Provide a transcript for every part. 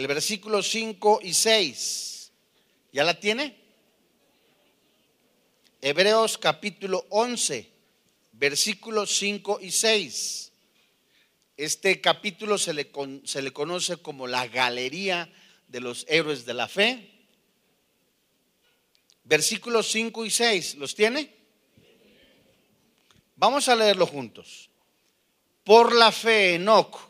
el versículo 5 y 6. ¿Ya la tiene? Hebreos capítulo 11, versículos 5 y 6. Este capítulo se le, se le conoce como la galería de los héroes de la fe. Versículos 5 y 6, ¿los tiene? Vamos a leerlo juntos. Por la fe, Enoch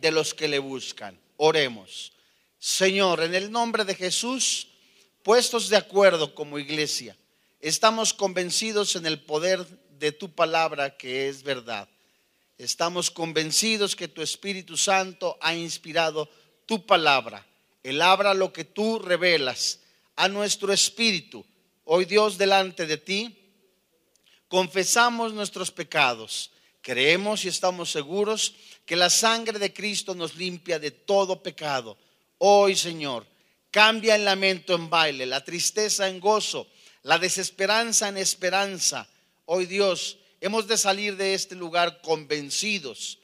de los que le buscan. Oremos. Señor, en el nombre de Jesús, puestos de acuerdo como iglesia, estamos convencidos en el poder de tu palabra que es verdad. Estamos convencidos que tu Espíritu Santo ha inspirado tu palabra. Él abra lo que tú revelas a nuestro espíritu. Hoy Dios delante de ti, confesamos nuestros pecados. Creemos y estamos seguros que la sangre de Cristo nos limpia de todo pecado. Hoy, Señor, cambia el lamento en baile, la tristeza en gozo, la desesperanza en esperanza. Hoy, Dios, hemos de salir de este lugar convencidos,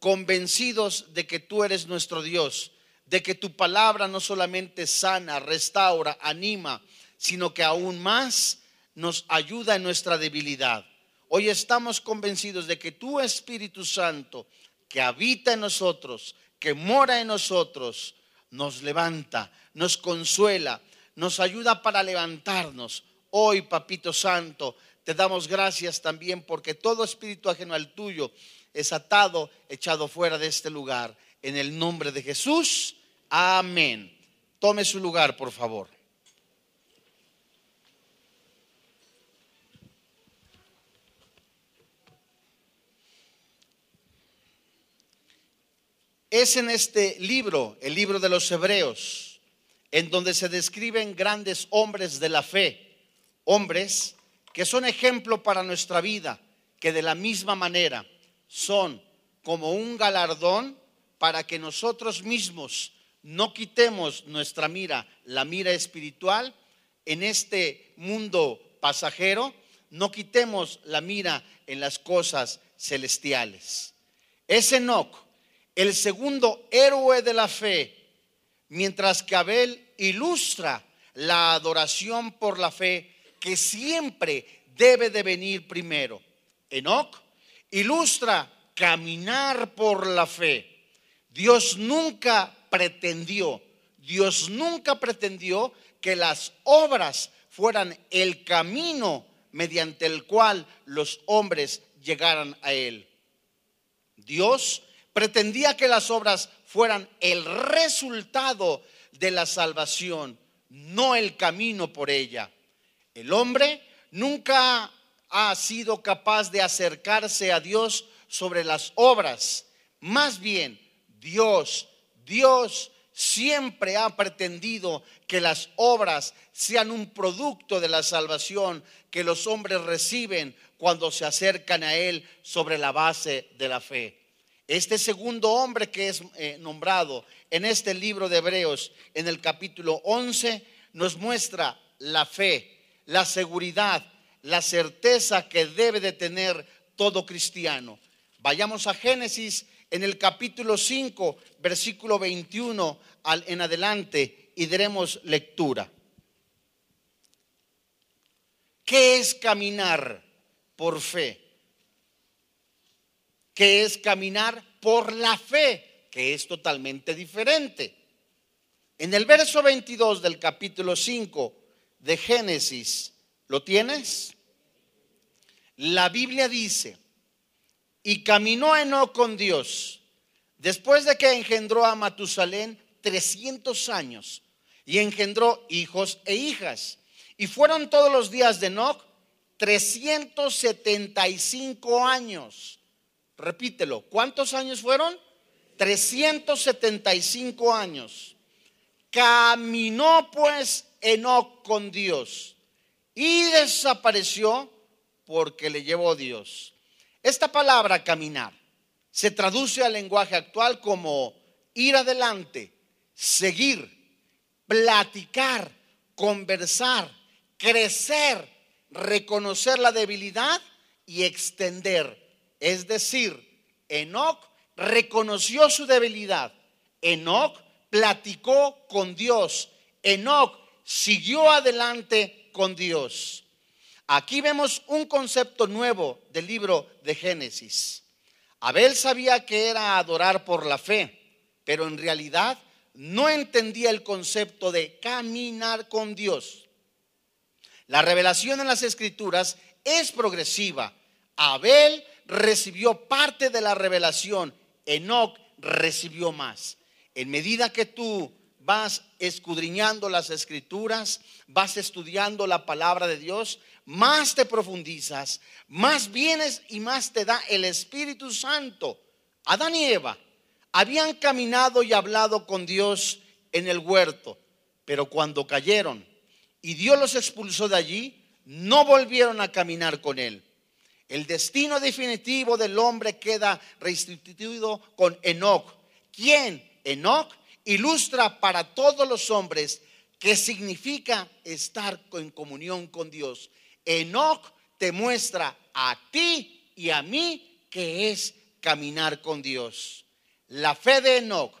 convencidos de que tú eres nuestro Dios de que tu palabra no solamente sana, restaura, anima, sino que aún más nos ayuda en nuestra debilidad. Hoy estamos convencidos de que tu Espíritu Santo, que habita en nosotros, que mora en nosotros, nos levanta, nos consuela, nos ayuda para levantarnos. Hoy, Papito Santo, te damos gracias también porque todo espíritu ajeno al tuyo es atado, echado fuera de este lugar. En el nombre de Jesús. Amén. Tome su lugar, por favor. Es en este libro, el libro de los Hebreos, en donde se describen grandes hombres de la fe, hombres que son ejemplo para nuestra vida, que de la misma manera son como un galardón para que nosotros mismos no quitemos nuestra mira, la mira espiritual, en este mundo pasajero, no quitemos la mira en las cosas celestiales. Es Enoch, el segundo héroe de la fe, mientras que Abel ilustra la adoración por la fe que siempre debe de venir primero. Enoch ilustra caminar por la fe. Dios nunca pretendió, Dios nunca pretendió que las obras fueran el camino mediante el cual los hombres llegaran a Él. Dios pretendía que las obras fueran el resultado de la salvación, no el camino por ella. El hombre nunca ha sido capaz de acercarse a Dios sobre las obras. Más bien, Dios Dios siempre ha pretendido que las obras sean un producto de la salvación que los hombres reciben cuando se acercan a Él sobre la base de la fe. Este segundo hombre que es eh, nombrado en este libro de Hebreos, en el capítulo 11, nos muestra la fe, la seguridad, la certeza que debe de tener todo cristiano. Vayamos a Génesis en el capítulo 5, versículo 21 al, en adelante y daremos lectura. ¿Qué es caminar por fe? ¿Qué es caminar por la fe? Que es totalmente diferente. En el verso 22 del capítulo 5 de Génesis, ¿lo tienes? La Biblia dice, y caminó Enoch con Dios. Después de que engendró a Matusalén 300 años y engendró hijos e hijas. Y fueron todos los días de Enoch 375 años. Repítelo, ¿cuántos años fueron? 375 años. Caminó pues Enoc con Dios y desapareció porque le llevó Dios. Esta palabra caminar se traduce al lenguaje actual como ir adelante, seguir, platicar, conversar, crecer, reconocer la debilidad y extender. Es decir, Enoch reconoció su debilidad. Enoch platicó con Dios. Enoch siguió adelante con Dios. Aquí vemos un concepto nuevo del libro de Génesis. Abel sabía que era adorar por la fe, pero en realidad no entendía el concepto de caminar con Dios. La revelación en las escrituras es progresiva. Abel recibió parte de la revelación, Enoch recibió más. En medida que tú vas escudriñando las escrituras, vas estudiando la palabra de Dios, más te profundizas, más vienes y más te da el Espíritu Santo. Adán y Eva habían caminado y hablado con Dios en el huerto, pero cuando cayeron y Dios los expulsó de allí, no volvieron a caminar con Él. El destino definitivo del hombre queda restituido con Enoch. ¿Quién? Enoch ilustra para todos los hombres qué significa estar en comunión con Dios. Enoch te muestra a ti y a mí que es caminar con Dios. La fe de Enoch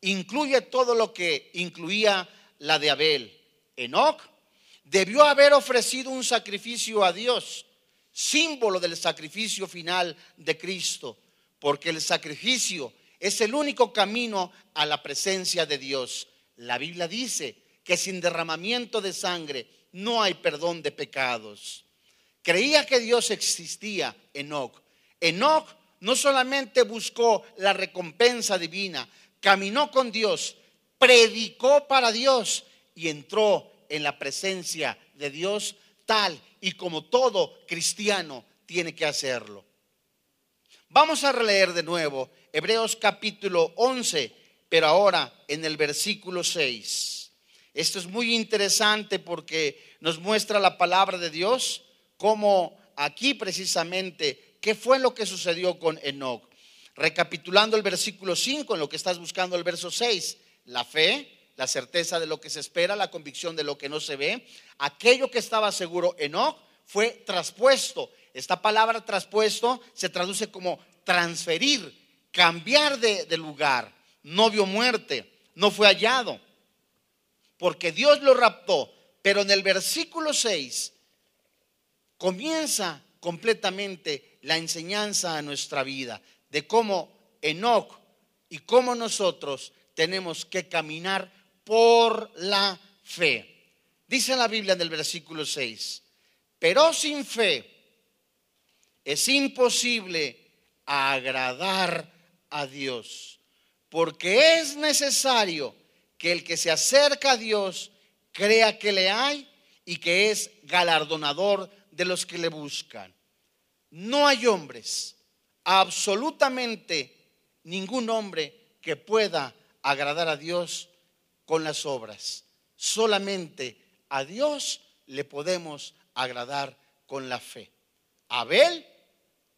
incluye todo lo que incluía la de Abel. Enoch debió haber ofrecido un sacrificio a Dios, símbolo del sacrificio final de Cristo, porque el sacrificio es el único camino a la presencia de Dios. La Biblia dice que sin derramamiento de sangre no hay perdón de pecados. Creía que Dios existía, Enoch. Enoch no solamente buscó la recompensa divina, caminó con Dios, predicó para Dios y entró en la presencia de Dios tal y como todo cristiano tiene que hacerlo. Vamos a releer de nuevo Hebreos capítulo 11, pero ahora en el versículo 6. Esto es muy interesante porque nos muestra la palabra de Dios, como aquí precisamente, qué fue lo que sucedió con Enoch. Recapitulando el versículo 5, en lo que estás buscando el verso 6, la fe, la certeza de lo que se espera, la convicción de lo que no se ve, aquello que estaba seguro Enoch fue traspuesto. Esta palabra traspuesto se traduce como transferir, cambiar de, lugar. No vio muerte, no fue hallado porque Dios lo raptó. Pero en el versículo 6 comienza completamente la enseñanza a nuestra vida de cómo Enoch y cómo nosotros tenemos que caminar por la fe. Dice la Biblia en el versículo 6, pero sin fe es imposible agradar a Dios, porque es necesario que el que se acerca a Dios crea que le hay y que es galardonador de los que le buscan. No hay hombres, absolutamente ningún hombre que pueda agradar a Dios con las obras. Solamente a Dios le podemos agradar con la fe. Abel,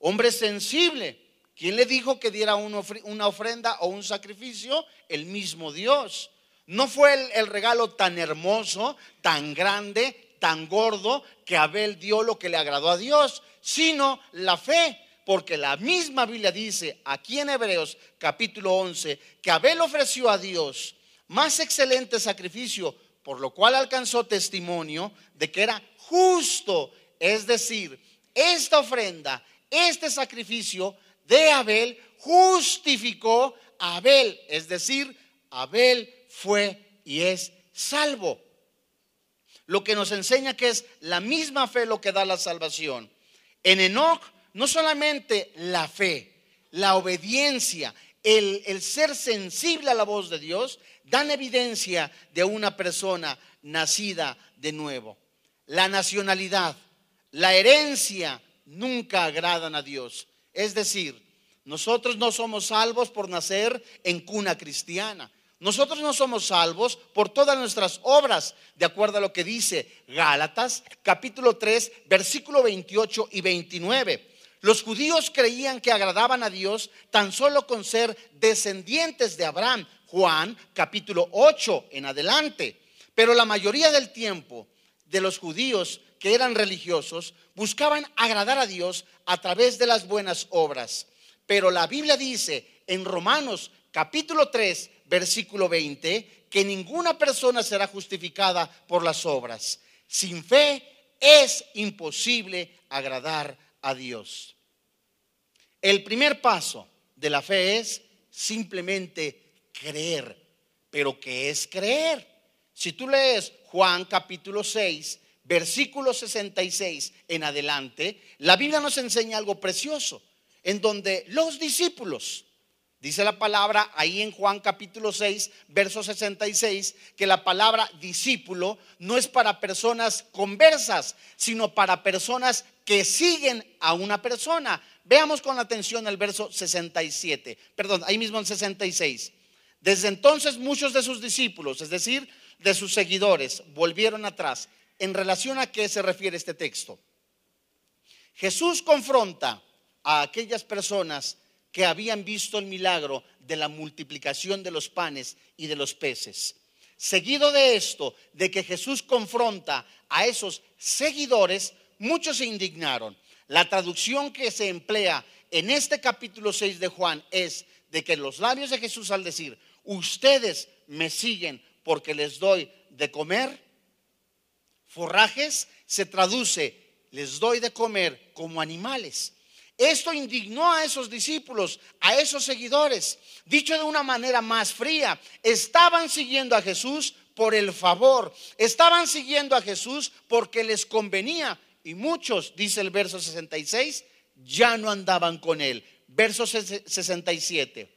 hombre sensible, ¿quién le dijo que diera una ofrenda o un sacrificio? El mismo Dios. No fue el, regalo tan hermoso, tan grande, tan gordo que Abel dio lo que le agradó a Dios, sino la fe. Porque la misma Biblia dice aquí en Hebreos capítulo 11 que Abel ofreció a Dios más excelente sacrificio, por lo cual alcanzó testimonio de que era justo. Es decir, esta ofrenda, este sacrificio de Abel justificó a Abel. Es decir, Abel fue y es salvo. Lo que nos enseña que es la misma fe lo que da la salvación. En Enoch, no solamente la fe, la obediencia, el, ser sensible a la voz de Dios, dan evidencia de una persona nacida de nuevo. La nacionalidad, la herencia nunca agradan a Dios. Es decir, Nosotros no somos salvos por nacer en cuna cristiana. Nosotros no somos salvos por todas nuestras obras, de acuerdo a lo que dice Gálatas capítulo 3, versículo 28 y 29. Los judíos creían que agradaban a Dios tan solo con ser descendientes de Abraham. Juan capítulo 8 en adelante. Pero la mayoría del tiempo de los judíos que eran religiosos buscaban agradar a Dios a través de las buenas obras. Pero la Biblia dice en Romanos capítulo 3, versículo 20, que ninguna persona será justificada por las obras. Sin fe es imposible agradar a Dios. El primer paso de la fe es simplemente creer. Pero ¿qué es creer? Si tú lees Juan capítulo 6, versículo 66 en adelante, la Biblia nos enseña algo precioso en donde los discípulos, dice la palabra ahí en Juan capítulo 6, verso 66, que la palabra discípulo no es para personas conversas, sino para personas que siguen a una persona. Veamos con atención el verso 67, perdón, ahí mismo en 66. Desde entonces muchos de sus discípulos, es decir, de sus seguidores, volvieron atrás. ¿En relación a qué se refiere este texto? Jesús confronta a aquellas personas que habían visto el milagro de la multiplicación de los panes y de los peces. Seguido de esto, de que Jesús confronta a esos seguidores, muchos se indignaron. La traducción que se emplea en este capítulo 6 de Juan es de que los labios de Jesús al decir, ustedes me siguen porque les doy de comer, forrajes, se traduce, les doy de comer como animales. Esto indignó a esos discípulos, a esos seguidores. Dicho de una manera más fría, estaban siguiendo a Jesús por el favor, estaban siguiendo a Jesús porque les convenía. Y muchos, dice el verso 66, ya no andaban con él. Verso 67.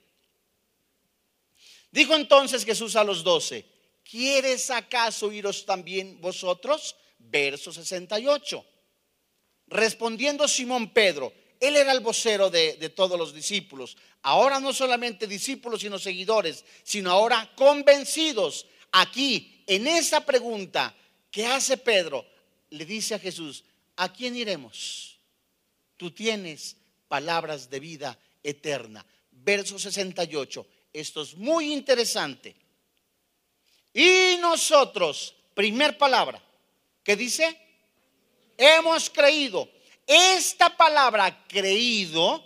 Dijo entonces Jesús a los doce, ¿quieres acaso iros también vosotros? Verso 68. Respondiendo Simón Pedro, él era el vocero de, todos los discípulos. Ahora no solamente discípulos, sino seguidores, sino ahora convencidos. Aquí, en esa pregunta que hace Pedro, le dice a Jesús, ¿a quién iremos? Tú tienes palabras de vida eterna. Verso 68. Esto es muy interesante. Y nosotros, primer palabra, ¿qué dice? Hemos creído esta palabra creído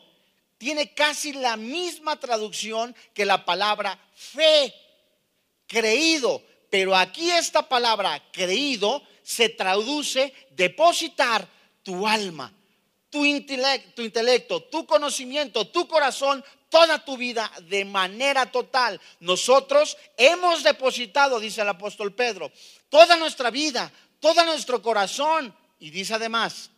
tiene casi la misma traducción que la palabra fe, creído. Pero aquí esta palabra creído se traduce depositar tu alma, tu intelecto, tu, intelecto, tu conocimiento, tu corazón, toda tu vida de manera total. Nosotros hemos depositado, dice el apóstol Pedro, toda nuestra vida, todo nuestro corazón. Y dice además,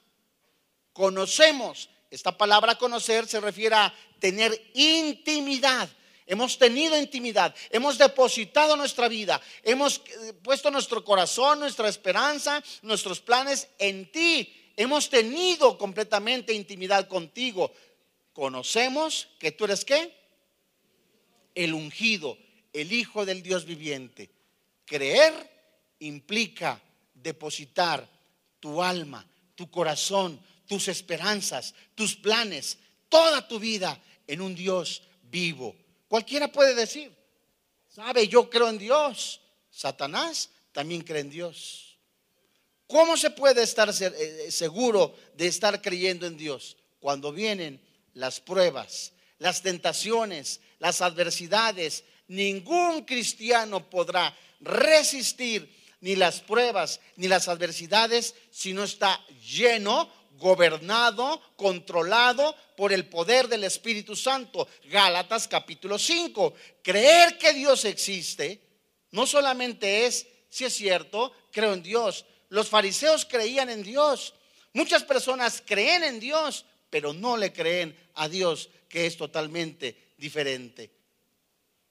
conocemos. Esta palabra conocer se refiere a tener intimidad. Hemos tenido intimidad, hemos depositado nuestra vida, hemos eh, puesto nuestro corazón, nuestra esperanza, nuestros planes en ti. Hemos tenido completamente intimidad contigo. Conocemos que tú eres qué? El ungido, el Hijo del Dios viviente. Creer implica depositar tu alma, tu corazón, tus esperanzas, tus planes, toda tu vida en un Dios vivo. Cualquiera puede decir, sabe, yo creo en Dios. Satanás también cree en Dios. ¿Cómo se puede estar eh, seguro de estar creyendo en Dios? Cuando vienen las pruebas, las tentaciones, las adversidades, ningún cristiano podrá resistir ni las pruebas ni las adversidades si no está lleno gobernado, controlado por el poder del Espíritu Santo. Gálatas capítulo 5. Creer que Dios existe no solamente es, si es cierto, creo en Dios. Los fariseos creían en Dios. Muchas personas creen en Dios, pero no le creen a Dios, que es totalmente diferente.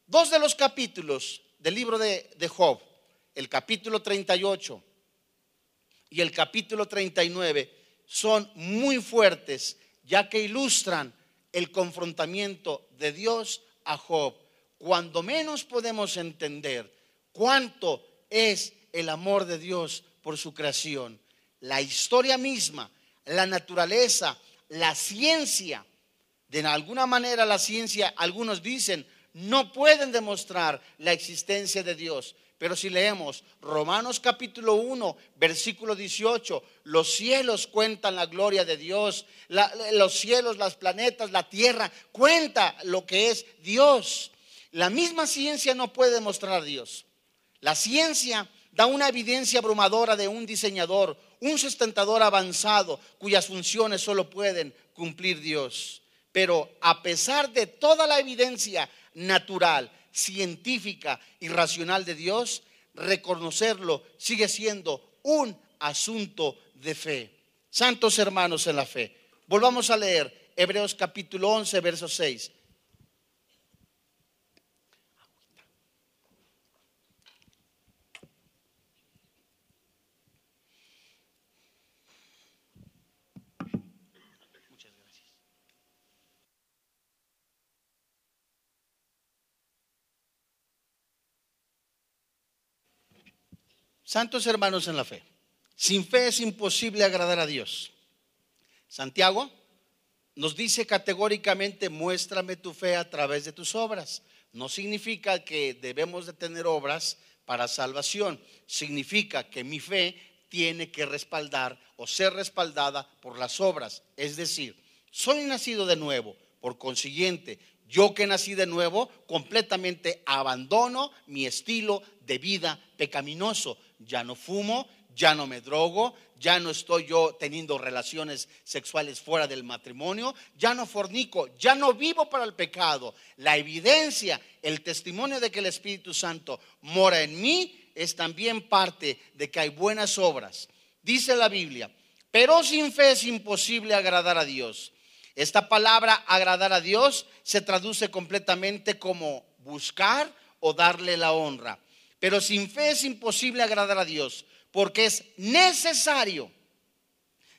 Dos de los capítulos del libro de, de Job, el capítulo 38 y el capítulo 39, son muy fuertes, ya que ilustran el confrontamiento de Dios a Job, cuando menos podemos entender cuánto es el amor de Dios por su creación. La historia misma, la naturaleza, la ciencia, de alguna manera la ciencia, algunos dicen, no pueden demostrar la existencia de Dios. Pero si leemos Romanos capítulo 1, versículo 18, los cielos cuentan la gloria de Dios, los cielos, las planetas, la tierra, cuenta lo que es Dios. La misma ciencia no puede demostrar a Dios. La ciencia da una evidencia abrumadora de un diseñador, un sustentador avanzado cuyas funciones solo pueden cumplir Dios. Pero a pesar de toda la evidencia natural, científica y racional de Dios, reconocerlo sigue siendo un asunto de fe. Santos hermanos en la fe. Volvamos a leer Hebreos capítulo 11, verso 6. Santos hermanos en la fe, sin fe es imposible agradar a Dios. Santiago nos dice categóricamente, muéstrame tu fe a través de tus obras. No significa que debemos de tener obras para salvación, significa que mi fe tiene que respaldar o ser respaldada por las obras. Es decir, soy nacido de nuevo, por consiguiente, yo que nací de nuevo, completamente abandono mi estilo de vida pecaminoso ya no fumo, ya no me drogo, ya no estoy yo teniendo relaciones sexuales fuera del matrimonio, ya no fornico, ya no vivo para el pecado. La evidencia, el testimonio de que el Espíritu Santo mora en mí es también parte de que hay buenas obras. Dice la Biblia, pero sin fe es imposible agradar a Dios. Esta palabra agradar a Dios se traduce completamente como buscar o darle la honra. Pero sin fe es imposible agradar a Dios, porque es necesario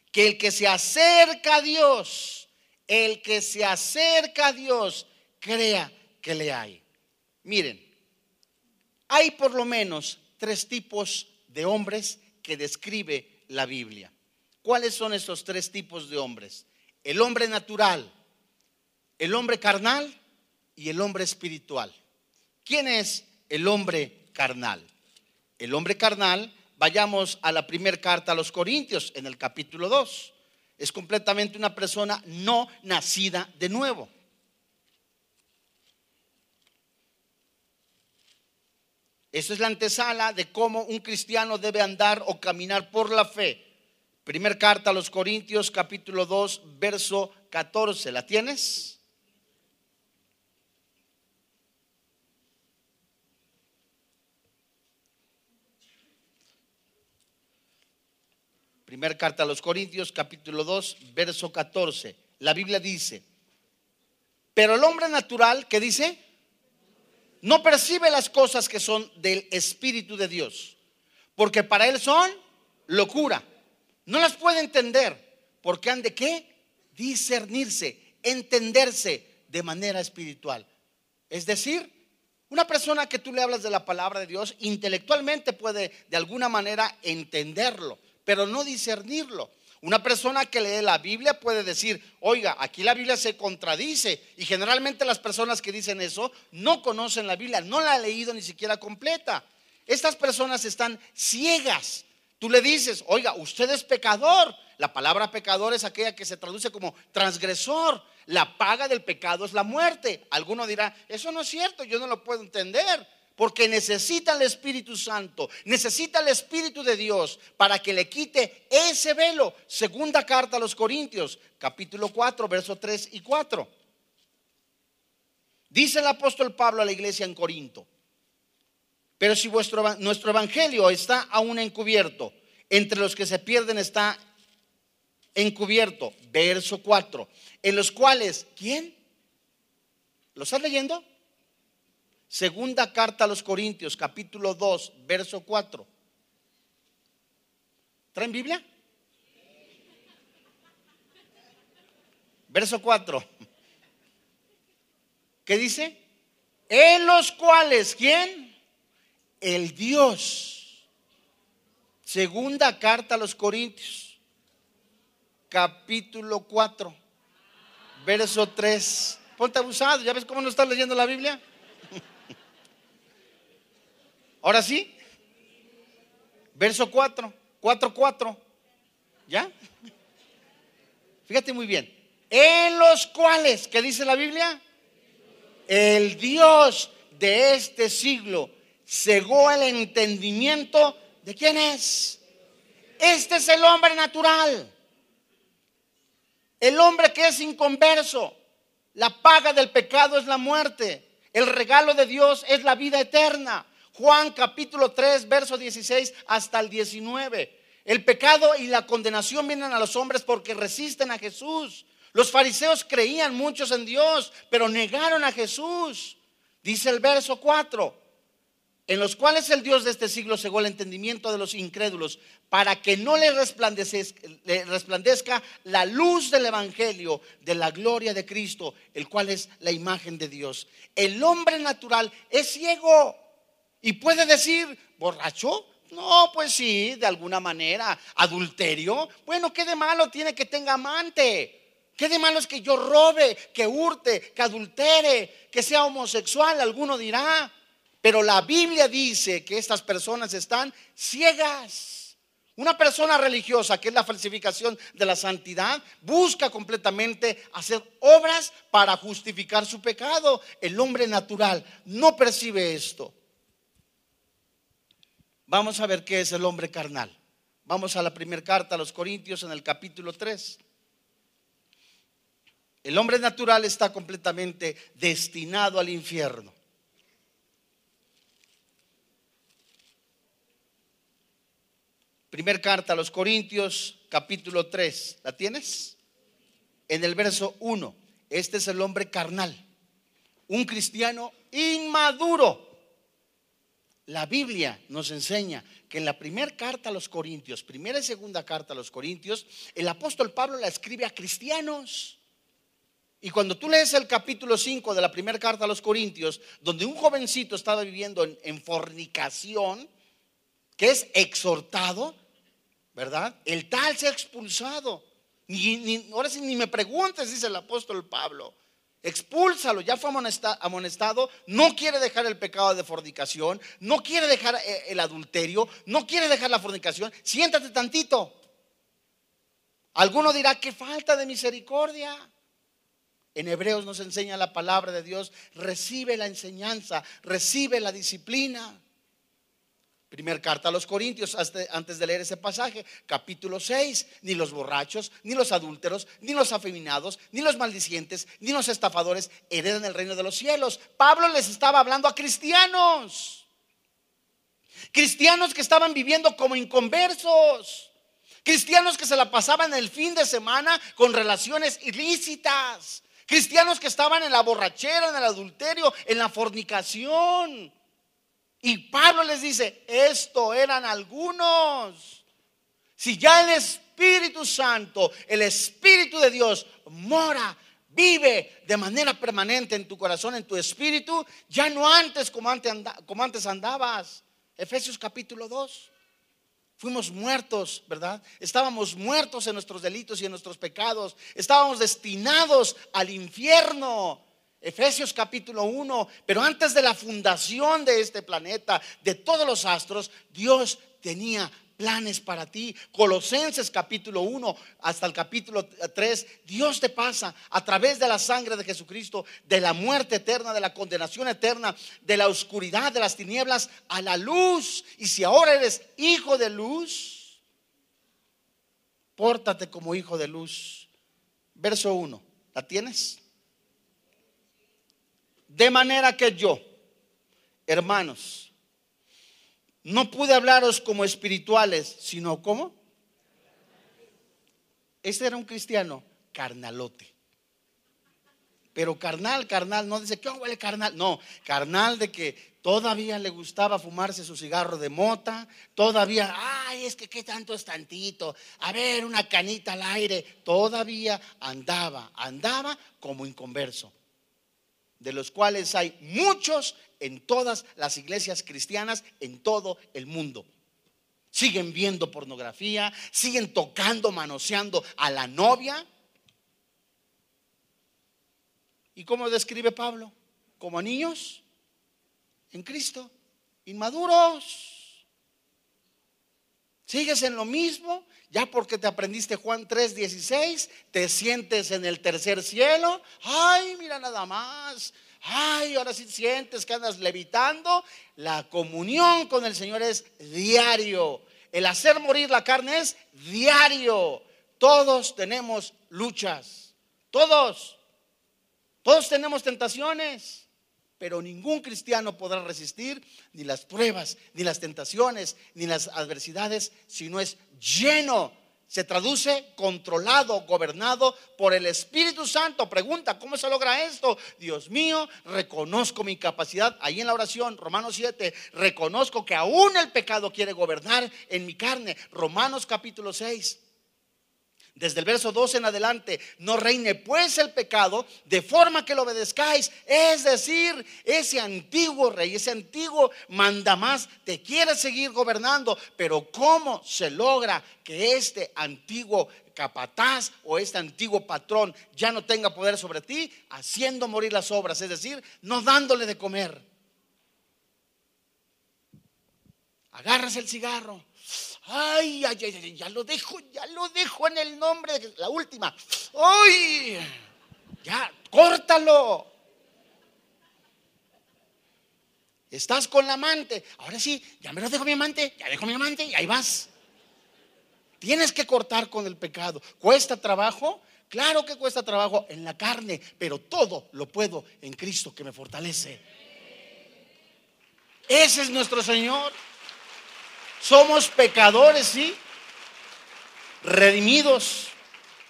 que el que se acerca a Dios, el que se acerca a Dios, crea que le hay. Miren, hay por lo menos tres tipos de hombres que describe la Biblia. ¿Cuáles son esos tres tipos de hombres? El hombre natural, el hombre carnal y el hombre espiritual. ¿Quién es el hombre carnal. El hombre carnal, vayamos a la primera carta a los Corintios en el capítulo 2. Es completamente una persona no nacida de nuevo. Eso es la antesala de cómo un cristiano debe andar o caminar por la fe. Primer carta a los Corintios, capítulo 2, verso 14. ¿La tienes? Primera carta a los Corintios, capítulo 2, verso 14. La Biblia dice, pero el hombre natural, ¿qué dice? No percibe las cosas que son del Espíritu de Dios, porque para él son locura. No las puede entender, porque han de qué? Discernirse, entenderse de manera espiritual. Es decir, una persona que tú le hablas de la palabra de Dios, intelectualmente puede de alguna manera entenderlo, pero no discernirlo. Una persona que lee la Biblia puede decir, oiga, aquí la Biblia se contradice. Y generalmente las personas que dicen eso no conocen la Biblia, no la han leído ni siquiera completa. Estas personas están ciegas. Tú le dices, oiga, usted es pecador. La palabra pecador es aquella que se traduce como transgresor. La paga del pecado es la muerte. Alguno dirá, eso no es cierto, yo no lo puedo entender. Porque necesita el Espíritu Santo, necesita el Espíritu de Dios para que le quite ese velo. Segunda carta a los Corintios, capítulo 4, versos 3 y 4. Dice el apóstol Pablo a la iglesia en Corinto, pero si vuestro, nuestro evangelio está aún encubierto, entre los que se pierden está encubierto, verso 4, en los cuales, ¿quién? ¿Lo estás leyendo? Segunda carta a los Corintios, capítulo 2, verso 4. ¿Traen Biblia? Verso 4. ¿Qué dice? En los cuales, ¿quién? El Dios. Segunda carta a los Corintios, capítulo 4, verso 3. Ponte abusado, ¿ya ves cómo no estás leyendo la Biblia? Ahora sí, verso 4, 4, 4. ¿Ya? Fíjate muy bien. En los cuales, ¿qué dice la Biblia? El Dios de este siglo cegó el entendimiento de quién es. Este es el hombre natural. El hombre que es inconverso. La paga del pecado es la muerte. El regalo de Dios es la vida eterna. Juan capítulo 3, verso 16 hasta el 19. El pecado y la condenación vienen a los hombres porque resisten a Jesús. Los fariseos creían muchos en Dios, pero negaron a Jesús. Dice el verso 4, en los cuales el Dios de este siglo cegó el entendimiento de los incrédulos, para que no le resplandezca, la luz del Evangelio de la gloria de Cristo, el cual es la imagen de Dios. El hombre natural es ciego y puede decir, borracho, no, pues sí, de alguna manera. Adulterio. Bueno, ¿qué de malo tiene que tenga amante? ¿Qué de malo es que yo robe, que hurte, que adultere, que sea homosexual? Alguno dirá. Pero la Biblia dice que estas personas están ciegas. Una persona religiosa, que es la falsificación de la santidad, busca completamente hacer obras para justificar su pecado. El hombre natural no percibe esto. Vamos a ver qué es el hombre carnal. Vamos a la primera carta a los Corintios en el capítulo 3. El hombre natural está completamente destinado al infierno. Primer carta a los Corintios, capítulo 3. ¿La tienes? En el verso 1. Este es el hombre carnal. Un cristiano inmaduro. La Biblia nos enseña que en la primera carta a los Corintios, primera y segunda carta a los Corintios, el apóstol Pablo la escribe a cristianos. Y cuando tú lees el capítulo 5 de la primera carta a los Corintios, donde un jovencito estaba viviendo en, fornicación, que es exhortado, ¿verdad? El tal se ha expulsado. Ni, ahora sí, ni me preguntes, dice el apóstol Pablo. Expúlsalo, ya fue amonestado, no quiere dejar el pecado de fornicación, no quiere dejar eh, el adulterio, no quiere dejar la fornicación. Siéntate tantito. Alguno dirá que falta de misericordia. En Hebreos nos enseña la palabra de Dios, recibe la enseñanza, recibe la disciplina. Primer carta a los Corintios, antes de leer ese pasaje, capítulo 6, ni los borrachos, ni los adúlteros, ni los afeminados, ni los maldicientes, ni los estafadores heredan el reino de los cielos. Pablo les estaba hablando a cristianos, cristianos que estaban viviendo como inconversos, cristianos que se la pasaban el fin de semana con relaciones ilícitas, Cristianos que estaban en la borrachera, en el adulterio, en la fornicación. Y Pablo les dice, esto eran algunos. Si ya el Espíritu Santo, el Espíritu de Dios mora, vive de manera permanente en tu corazón, en tu espíritu, ya no antes como antes, como antes andabas. Efesios capítulo 2. Fuimos muertos, ¿verdad? Estábamos muertos en nuestros delitos y en nuestros pecados. Estábamos destinados al infierno. Efesios capítulo 1. Pero antes de la fundación de este planeta, de todos los astros, Dios tenía planes para ti. Colosenses capítulo 1 hasta el capítulo 3, Dios te pasa a través de la sangre de Jesucristo, de la muerte eterna, de la condenación eterna, de la oscuridad, de las tinieblas, a la luz. Y si ahora eres hijo de luz, pórtate como hijo de luz. Verso 1, ¿la tienes? De manera que yo, hermanos, no pude hablaros como espirituales, sino como. Este era un cristiano carnalote. Pero carnal, carnal, no dice, ¿qué huele carnal? No, carnal de que todavía le gustaba fumarse su cigarro de mota, todavía, ay, es que qué tanto es tantito, a ver, una canita al aire, todavía andaba, andaba como inconverso. De los cuales hay muchos en todas las iglesias cristianas en todo el mundo. Siguen viendo pornografía, siguen tocando, manoseando a la novia. ¿Y cómo describe Pablo? Como niños en Cristo, inmaduros. Sigues en lo mismo, ya porque te aprendiste Juan 3:16, te sientes en el tercer cielo. Ay, mira nada más. Ay, ahora sí sientes que andas levitando. La comunión con el Señor es diario. El hacer morir la carne es diario. Todos tenemos luchas. Todos. Todos tenemos tentaciones pero ningún cristiano podrá resistir ni las pruebas, ni las tentaciones, ni las adversidades si no es lleno. Se traduce controlado, gobernado por el Espíritu Santo. Pregunta, ¿cómo se logra esto? Dios mío, reconozco mi capacidad. Ahí en la oración, Romanos 7, reconozco que aún el pecado quiere gobernar en mi carne. Romanos capítulo 6. Desde el verso 12 en adelante, no reine pues el pecado de forma que lo obedezcáis. Es decir, ese antiguo rey, ese antiguo mandamás te quiere seguir gobernando. Pero ¿cómo se logra que este antiguo capataz o este antiguo patrón ya no tenga poder sobre ti? Haciendo morir las obras, es decir, no dándole de comer. Agarras el cigarro Ay, ay, ay, ya lo dejo, ya lo dejo en el nombre de la última. ¡Ay! Ya, córtalo. Estás con la amante. Ahora sí, ya me lo dejo mi amante, ya dejo mi amante y ahí vas. Tienes que cortar con el pecado. ¿Cuesta trabajo? Claro que cuesta trabajo en la carne, pero todo lo puedo en Cristo que me fortalece. Ese es nuestro Señor. Somos pecadores, sí, redimidos,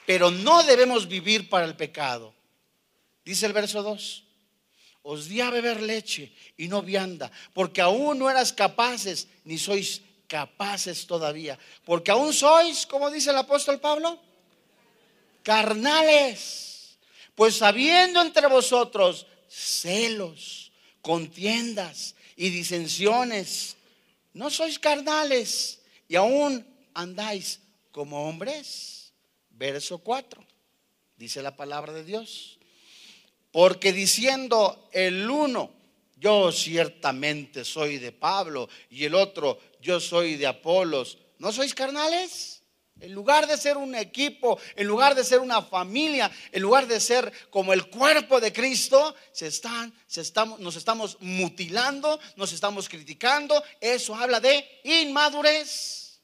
pero no debemos vivir para el pecado. Dice el verso 2. Os di a beber leche y no vianda, porque aún no eras capaces, ni sois capaces todavía. Porque aún sois, como dice el apóstol Pablo, carnales. Pues habiendo entre vosotros celos, contiendas y disensiones, no sois carnales y aún andáis como hombres. Verso 4, dice la palabra de Dios. Porque diciendo el uno, yo ciertamente soy de Pablo, y el otro, yo soy de Apolos, ¿no sois carnales? En lugar de ser un equipo, en lugar de ser una familia, en lugar de ser como el cuerpo de Cristo, se están, se estamos, nos estamos mutilando, nos estamos criticando. Eso habla de inmadurez.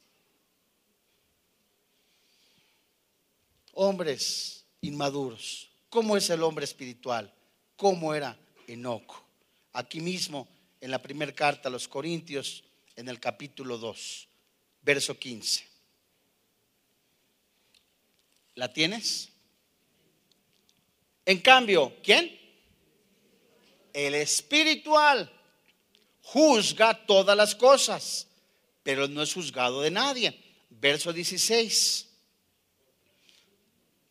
Hombres inmaduros. ¿Cómo es el hombre espiritual? ¿Cómo era Enoco? Aquí mismo, en la primera carta a los Corintios, en el capítulo 2, verso 15. ¿La tienes? En cambio, ¿quién? El espiritual juzga todas las cosas, pero no es juzgado de nadie. Verso 16.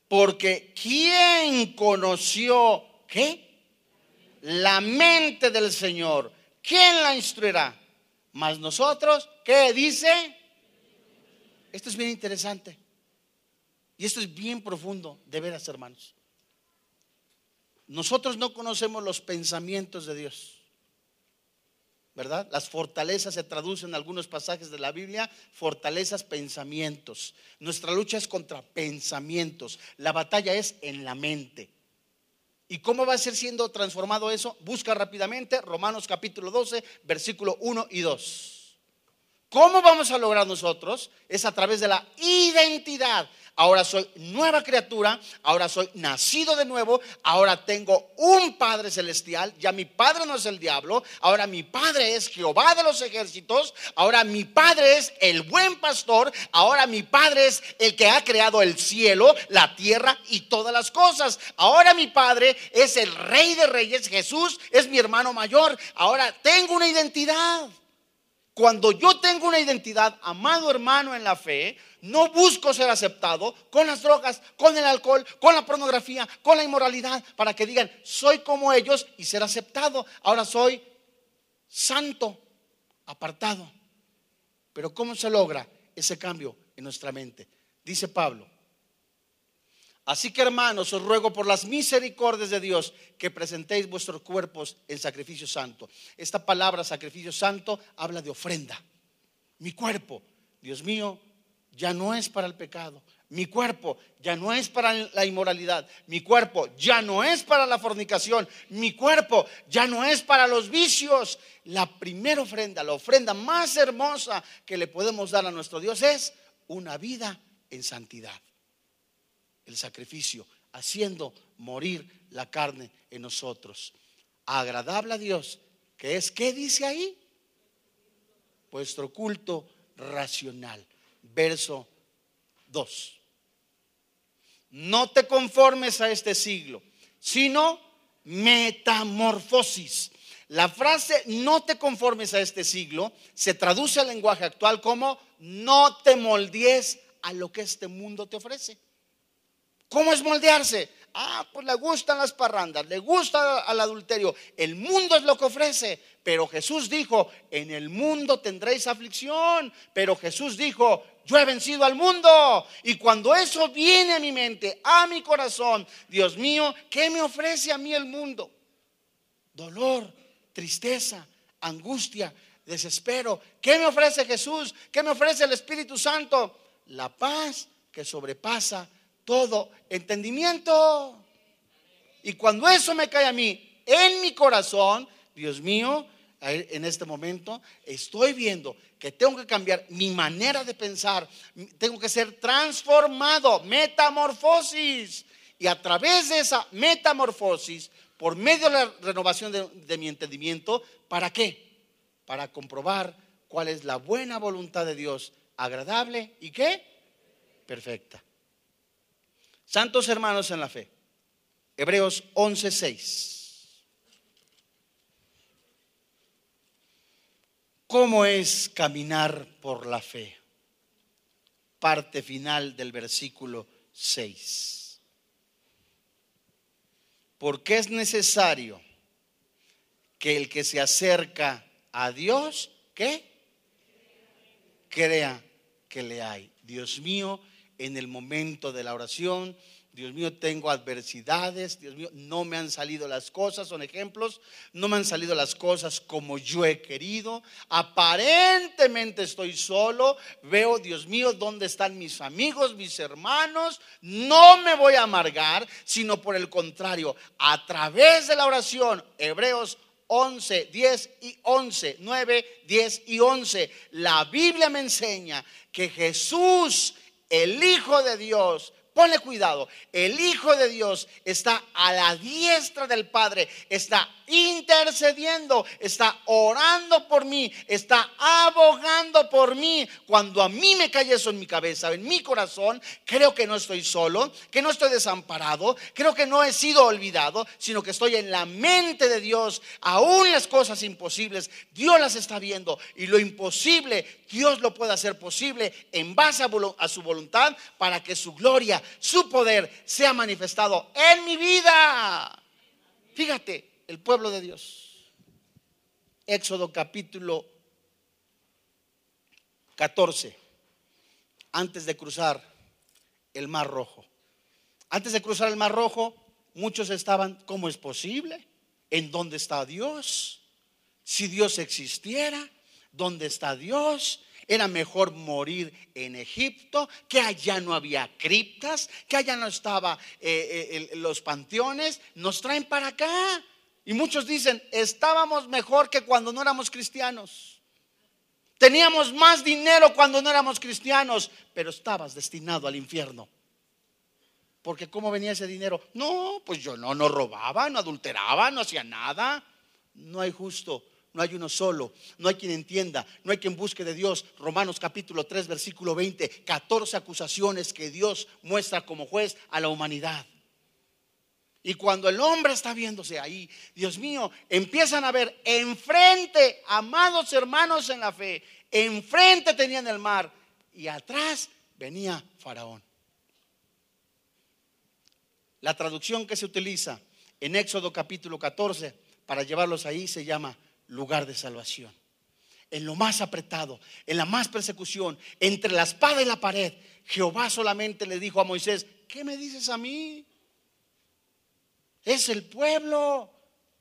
Porque ¿quién conoció qué? La mente del Señor. ¿Quién la instruirá? Mas nosotros, ¿qué dice? Esto es bien interesante. Y esto es bien profundo, de veras, hermanos. Nosotros no conocemos los pensamientos de Dios. ¿Verdad? Las fortalezas se traducen en algunos pasajes de la Biblia, fortalezas, pensamientos. Nuestra lucha es contra pensamientos. La batalla es en la mente. ¿Y cómo va a ser siendo transformado eso? Busca rápidamente Romanos capítulo 12, versículo 1 y 2. ¿Cómo vamos a lograr nosotros? Es a través de la identidad ahora soy nueva criatura, ahora soy nacido de nuevo, ahora tengo un Padre celestial, ya mi Padre no es el diablo, ahora mi Padre es Jehová de los ejércitos, ahora mi Padre es el buen pastor, ahora mi Padre es el que ha creado el cielo, la tierra y todas las cosas, ahora mi Padre es el Rey de Reyes, Jesús es mi hermano mayor, ahora tengo una identidad. Cuando yo tengo una identidad, amado hermano en la fe, no busco ser aceptado con las drogas, con el alcohol, con la pornografía, con la inmoralidad, para que digan, soy como ellos y ser aceptado. Ahora soy santo, apartado. Pero ¿cómo se logra ese cambio en nuestra mente? Dice Pablo. Así que hermanos, os ruego por las misericordias de Dios que presentéis vuestros cuerpos en sacrificio santo. Esta palabra sacrificio santo habla de ofrenda. Mi cuerpo, Dios mío, ya no es para el pecado. Mi cuerpo ya no es para la inmoralidad. Mi cuerpo ya no es para la fornicación. Mi cuerpo ya no es para los vicios. La primera ofrenda, la ofrenda más hermosa que le podemos dar a nuestro Dios es una vida en santidad. El sacrificio, haciendo morir la carne en nosotros. Agradable a Dios, que es, ¿qué dice ahí? Vuestro culto racional. Verso 2 no te conformes a este siglo, sino metamorfosis. La frase no te conformes a este siglo se traduce al lenguaje actual como no te moldees a lo que este mundo te ofrece. ¿Cómo es moldearse? Ah, pues le gustan las parrandas, le gusta el adulterio. El mundo es lo que ofrece. Pero Jesús dijo, en el mundo tendréis aflicción. Pero Jesús dijo, yo he vencido al mundo. Y cuando eso viene a mi mente, a mi corazón, Dios mío, ¿qué me ofrece a mí el mundo? Dolor, tristeza, angustia, desespero. ¿Qué me ofrece Jesús? ¿Qué me ofrece el Espíritu Santo? La paz que sobrepasa todo entendimiento. Y cuando eso me cae a mí en mi corazón, Dios mío, en este momento estoy viendo que tengo que cambiar mi manera de pensar, tengo que ser transformado, metamorfosis. Y a través de esa metamorfosis, por medio de la renovación de, mi entendimiento, ¿para qué? Para comprobar cuál es la buena voluntad de Dios, agradable y qué? Perfecta. Santos hermanos en la fe. Hebreos 11:6. ¿Cómo es caminar por la fe? Parte final del versículo 6. Porque es necesario que el que se acerca a Dios, ¿qué? Crea que le hay. Dios mío, en el momento de la oración. Dios mío, tengo adversidades, Dios mío, no me han salido las cosas, son ejemplos, no me han salido las cosas como yo he querido, aparentemente estoy solo, veo, Dios mío, dónde están mis amigos, mis hermanos, no me voy a amargar, sino por el contrario, a través de la oración, Hebreos 11, 10 y 11, 9, 10 y 11, la Biblia me enseña que Jesús el Hijo de Dios Ponle cuidado, el Hijo de Dios está a la diestra del Padre, está intercediendo, está orando por mí, está abogando por mí. Cuando a mí me cae eso en mi cabeza, en mi corazón, creo que no estoy solo, que no estoy desamparado, creo que no he sido olvidado, sino que estoy en la mente de Dios. Aún las cosas imposibles, Dios las está viendo y lo imposible, Dios lo puede hacer posible en base a, su voluntad para que su gloria su poder sea manifestado en mi vida. Fíjate, el pueblo de Dios. Éxodo capítulo 14, antes de cruzar el Mar Rojo. Antes de cruzar el Mar Rojo, muchos estaban, ¿cómo es posible? ¿En dónde está Dios? Si Dios existiera, ¿dónde está Dios? Era mejor morir en Egipto, que allá no había criptas, que allá no estaba eh, eh, los panteones. Nos traen para acá. Y muchos dicen, estábamos mejor que cuando no éramos cristianos. Teníamos más dinero cuando no éramos cristianos, pero estabas destinado al infierno. Porque ¿cómo venía ese dinero? No, pues yo no, no robaba, no adulteraba, no hacía nada. No hay justo no hay uno solo, no hay quien entienda, no hay quien busque de Dios. Romanos capítulo 3, versículo 20, 14 acusaciones que Dios muestra como juez a la humanidad. Y cuando el hombre está viéndose ahí, Dios mío, empiezan a ver enfrente, amados hermanos en la fe, enfrente tenían el mar y atrás venía Faraón. La traducción que se utiliza en Éxodo capítulo 14 para llevarlos ahí se llama lugar de salvación. En lo más apretado, en la más persecución, entre la espada y la pared, Jehová solamente le dijo a Moisés, ¿qué me dices a mí? Es el pueblo.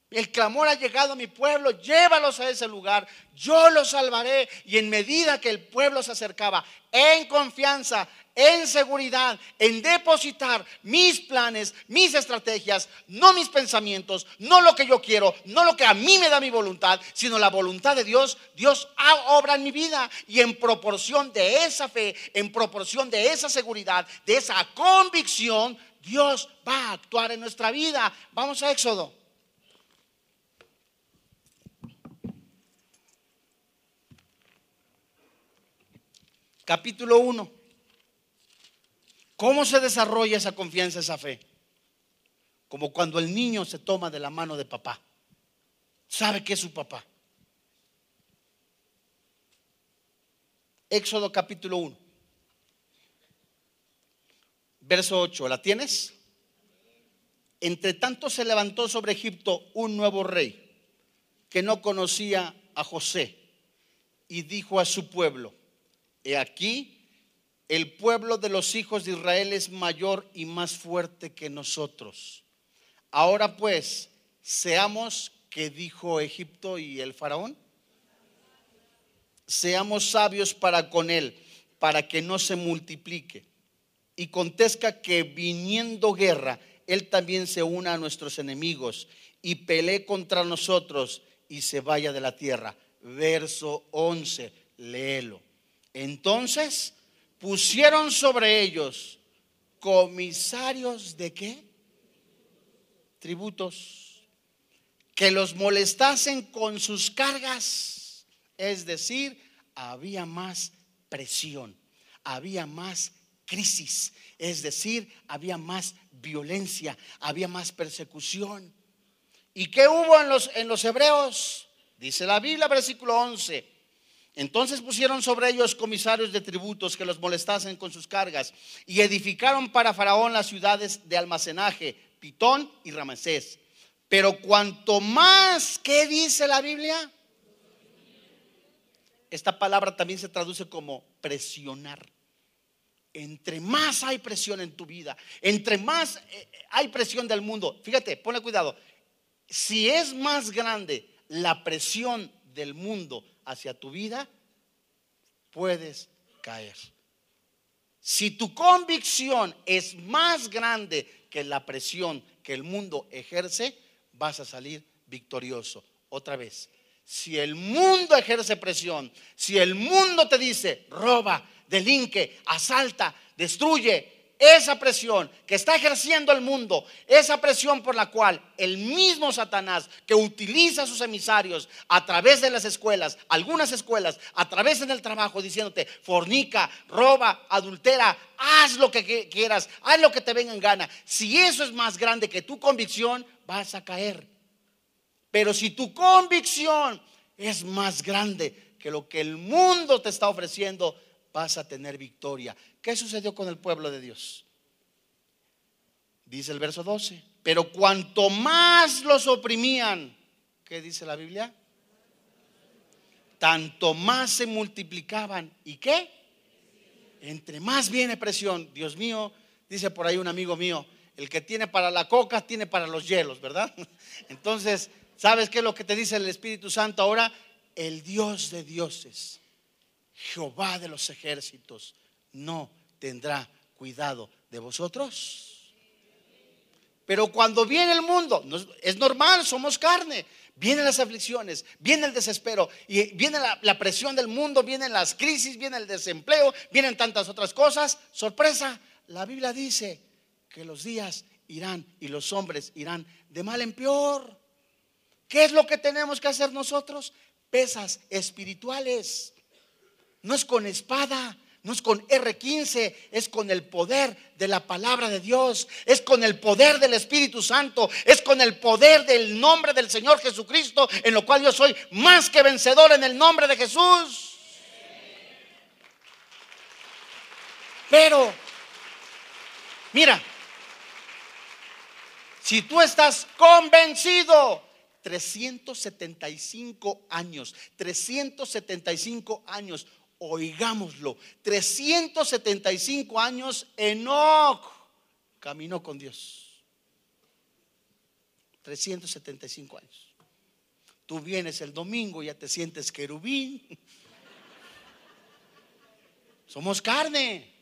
El clamor ha llegado a mi pueblo, llévalos a ese lugar, yo los salvaré. Y en medida que el pueblo se acercaba en confianza, en seguridad, en depositar mis planes, mis estrategias, no mis pensamientos, no lo que yo quiero, no lo que a mí me da mi voluntad, sino la voluntad de Dios, Dios obra en mi vida. Y en proporción de esa fe, en proporción de esa seguridad, de esa convicción, Dios va a actuar en nuestra vida. Vamos a Éxodo. Capítulo 1. ¿Cómo se desarrolla esa confianza, esa fe? Como cuando el niño se toma de la mano de papá. Sabe que es su papá. Éxodo capítulo 1. Verso 8. ¿La tienes? Entre tanto se levantó sobre Egipto un nuevo rey que no conocía a José y dijo a su pueblo, he aquí el pueblo de los hijos de Israel es mayor y más fuerte que nosotros. Ahora pues, seamos, que dijo Egipto y el faraón, seamos sabios para con él, para que no se multiplique. Y contesta que viniendo guerra, él también se una a nuestros enemigos y pelee contra nosotros y se vaya de la tierra. Verso 11, léelo. Entonces pusieron sobre ellos comisarios de qué? Tributos. Que los molestasen con sus cargas. Es decir, había más presión, había más crisis. Es decir, había más violencia, había más persecución. ¿Y qué hubo en los, en los hebreos? Dice la Biblia, versículo 11 entonces pusieron sobre ellos comisarios de tributos que los molestasen con sus cargas y edificaron para Faraón las ciudades de almacenaje, Pitón y Ramesés. Pero cuanto más, ¿qué dice la Biblia? Esta palabra también se traduce como presionar. Entre más hay presión en tu vida, entre más eh, hay presión del mundo, fíjate, ponle cuidado, si es más grande la presión del mundo hacia tu vida, puedes caer. Si tu convicción es más grande que la presión que el mundo ejerce, vas a salir victorioso. Otra vez, si el mundo ejerce presión, si el mundo te dice, roba, delinque, asalta, destruye, esa presión que está ejerciendo el mundo, esa presión por la cual el mismo Satanás que utiliza a sus emisarios a través de las escuelas, algunas escuelas, a través del trabajo, diciéndote, fornica, roba, adultera, haz lo que quieras, haz lo que te venga en gana. Si eso es más grande que tu convicción, vas a caer. Pero si tu convicción es más grande que lo que el mundo te está ofreciendo, vas a tener victoria. ¿Qué sucedió con el pueblo de Dios? Dice el verso 12. Pero cuanto más los oprimían, ¿qué dice la Biblia? Tanto más se multiplicaban. ¿Y qué? Entre más viene presión. Dios mío, dice por ahí un amigo mío, el que tiene para la coca tiene para los hielos, ¿verdad? Entonces, ¿sabes qué es lo que te dice el Espíritu Santo ahora? El Dios de dioses, Jehová de los ejércitos, no tendrá cuidado de vosotros. Pero cuando viene el mundo, es normal, somos carne. Vienen las aflicciones, viene el desespero, y viene la, presión del mundo, vienen las crisis, viene el desempleo, vienen tantas otras cosas. Sorpresa, la Biblia dice que los días irán y los hombres irán de mal en peor. ¿Qué es lo que tenemos que hacer nosotros? Pesas espirituales. No es con espada, No es con R15, es con el poder de la palabra de Dios, es con el poder del Espíritu Santo, es con el poder del nombre del Señor Jesucristo, en lo cual yo soy más que vencedor en el nombre de Jesús. Pero, mira, si tú estás convencido, 375 años, 375 años, oigámoslo, 375 años Enoch caminó con Dios. 375 años. Tú vienes el domingo, ya te sientes querubín. Somos carne.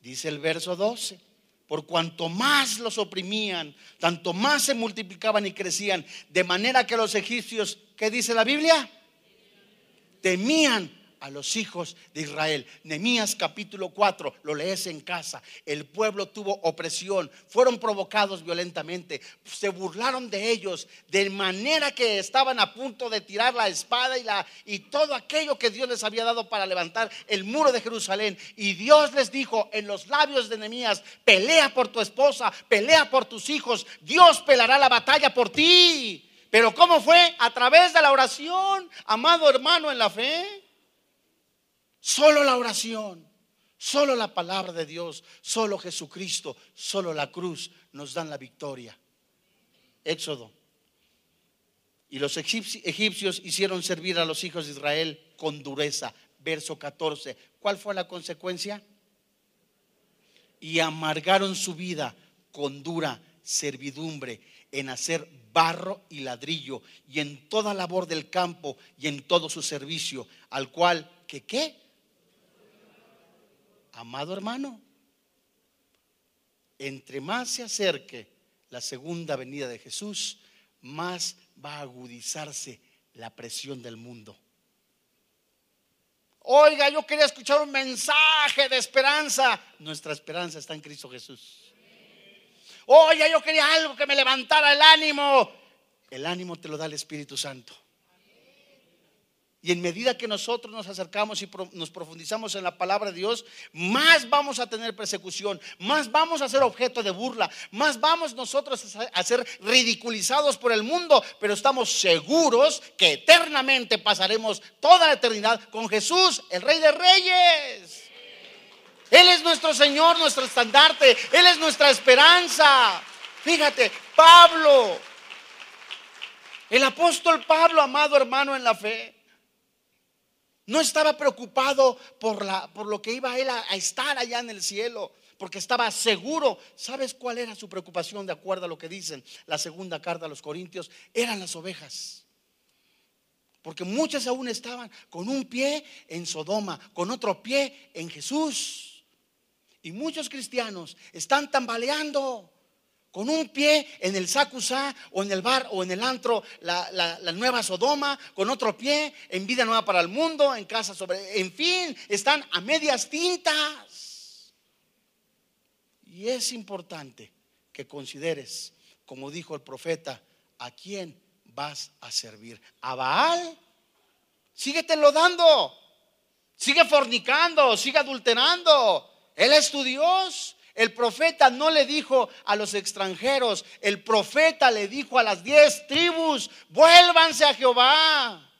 Dice el verso 12. Por cuanto más los oprimían, tanto más se multiplicaban y crecían, de manera que los egipcios, ¿qué dice la Biblia? Temían a los hijos de Israel. Nemías capítulo 4, lo lees en casa. El pueblo tuvo opresión, fueron provocados violentamente, se burlaron de ellos, de manera que estaban a punto de tirar la espada y, la, y todo aquello que Dios les había dado para levantar el muro de Jerusalén. Y Dios les dijo en los labios de Nemías, pelea por tu esposa, pelea por tus hijos, Dios pelará la batalla por ti. Pero ¿cómo fue? A través de la oración, amado hermano en la fe. Solo la oración, solo la palabra de Dios, solo Jesucristo, solo la cruz nos dan la victoria. Éxodo. Y los egipcios hicieron servir a los hijos de Israel con dureza. Verso 14. ¿Cuál fue la consecuencia? Y amargaron su vida con dura servidumbre en hacer barro y ladrillo y en toda labor del campo y en todo su servicio, al cual, ¿que qué? Amado hermano, entre más se acerque la segunda venida de Jesús, más va a agudizarse la presión del mundo. Oiga, yo quería escuchar un mensaje de esperanza. Nuestra esperanza está en Cristo Jesús. Oye, yo quería algo que me levantara el ánimo. El ánimo te lo da el Espíritu Santo. Y en medida que nosotros nos acercamos y nos profundizamos en la palabra de Dios, más vamos a tener persecución, más vamos a ser objeto de burla, más vamos nosotros a ser ridiculizados por el mundo, pero estamos seguros que eternamente pasaremos toda la eternidad con Jesús, el Rey de Reyes. Él es nuestro Señor, nuestro estandarte. Él es nuestra esperanza. Fíjate, Pablo, el apóstol Pablo, amado hermano en la fe, no estaba preocupado por, la, por lo que iba él a, a estar allá en el cielo, porque estaba seguro. ¿Sabes cuál era su preocupación de acuerdo a lo que dicen la segunda carta a los Corintios? Eran las ovejas. Porque muchas aún estaban con un pie en Sodoma, con otro pie en Jesús. Y muchos cristianos están tambaleando con un pie en el Sacusá o en el bar o en el antro, la, nueva Sodoma, con otro pie en vida nueva para el mundo, en casa sobre, en fin, están a medias tintas. Y es importante que consideres, como dijo el profeta, a quién vas a servir. ¿A Baal? Síguetelo dando. Sigue fornicando, sigue adulterando. Él es tu Dios. El profeta no le dijo a los extranjeros, el profeta le dijo a las diez tribus, vuélvanse a Jehová.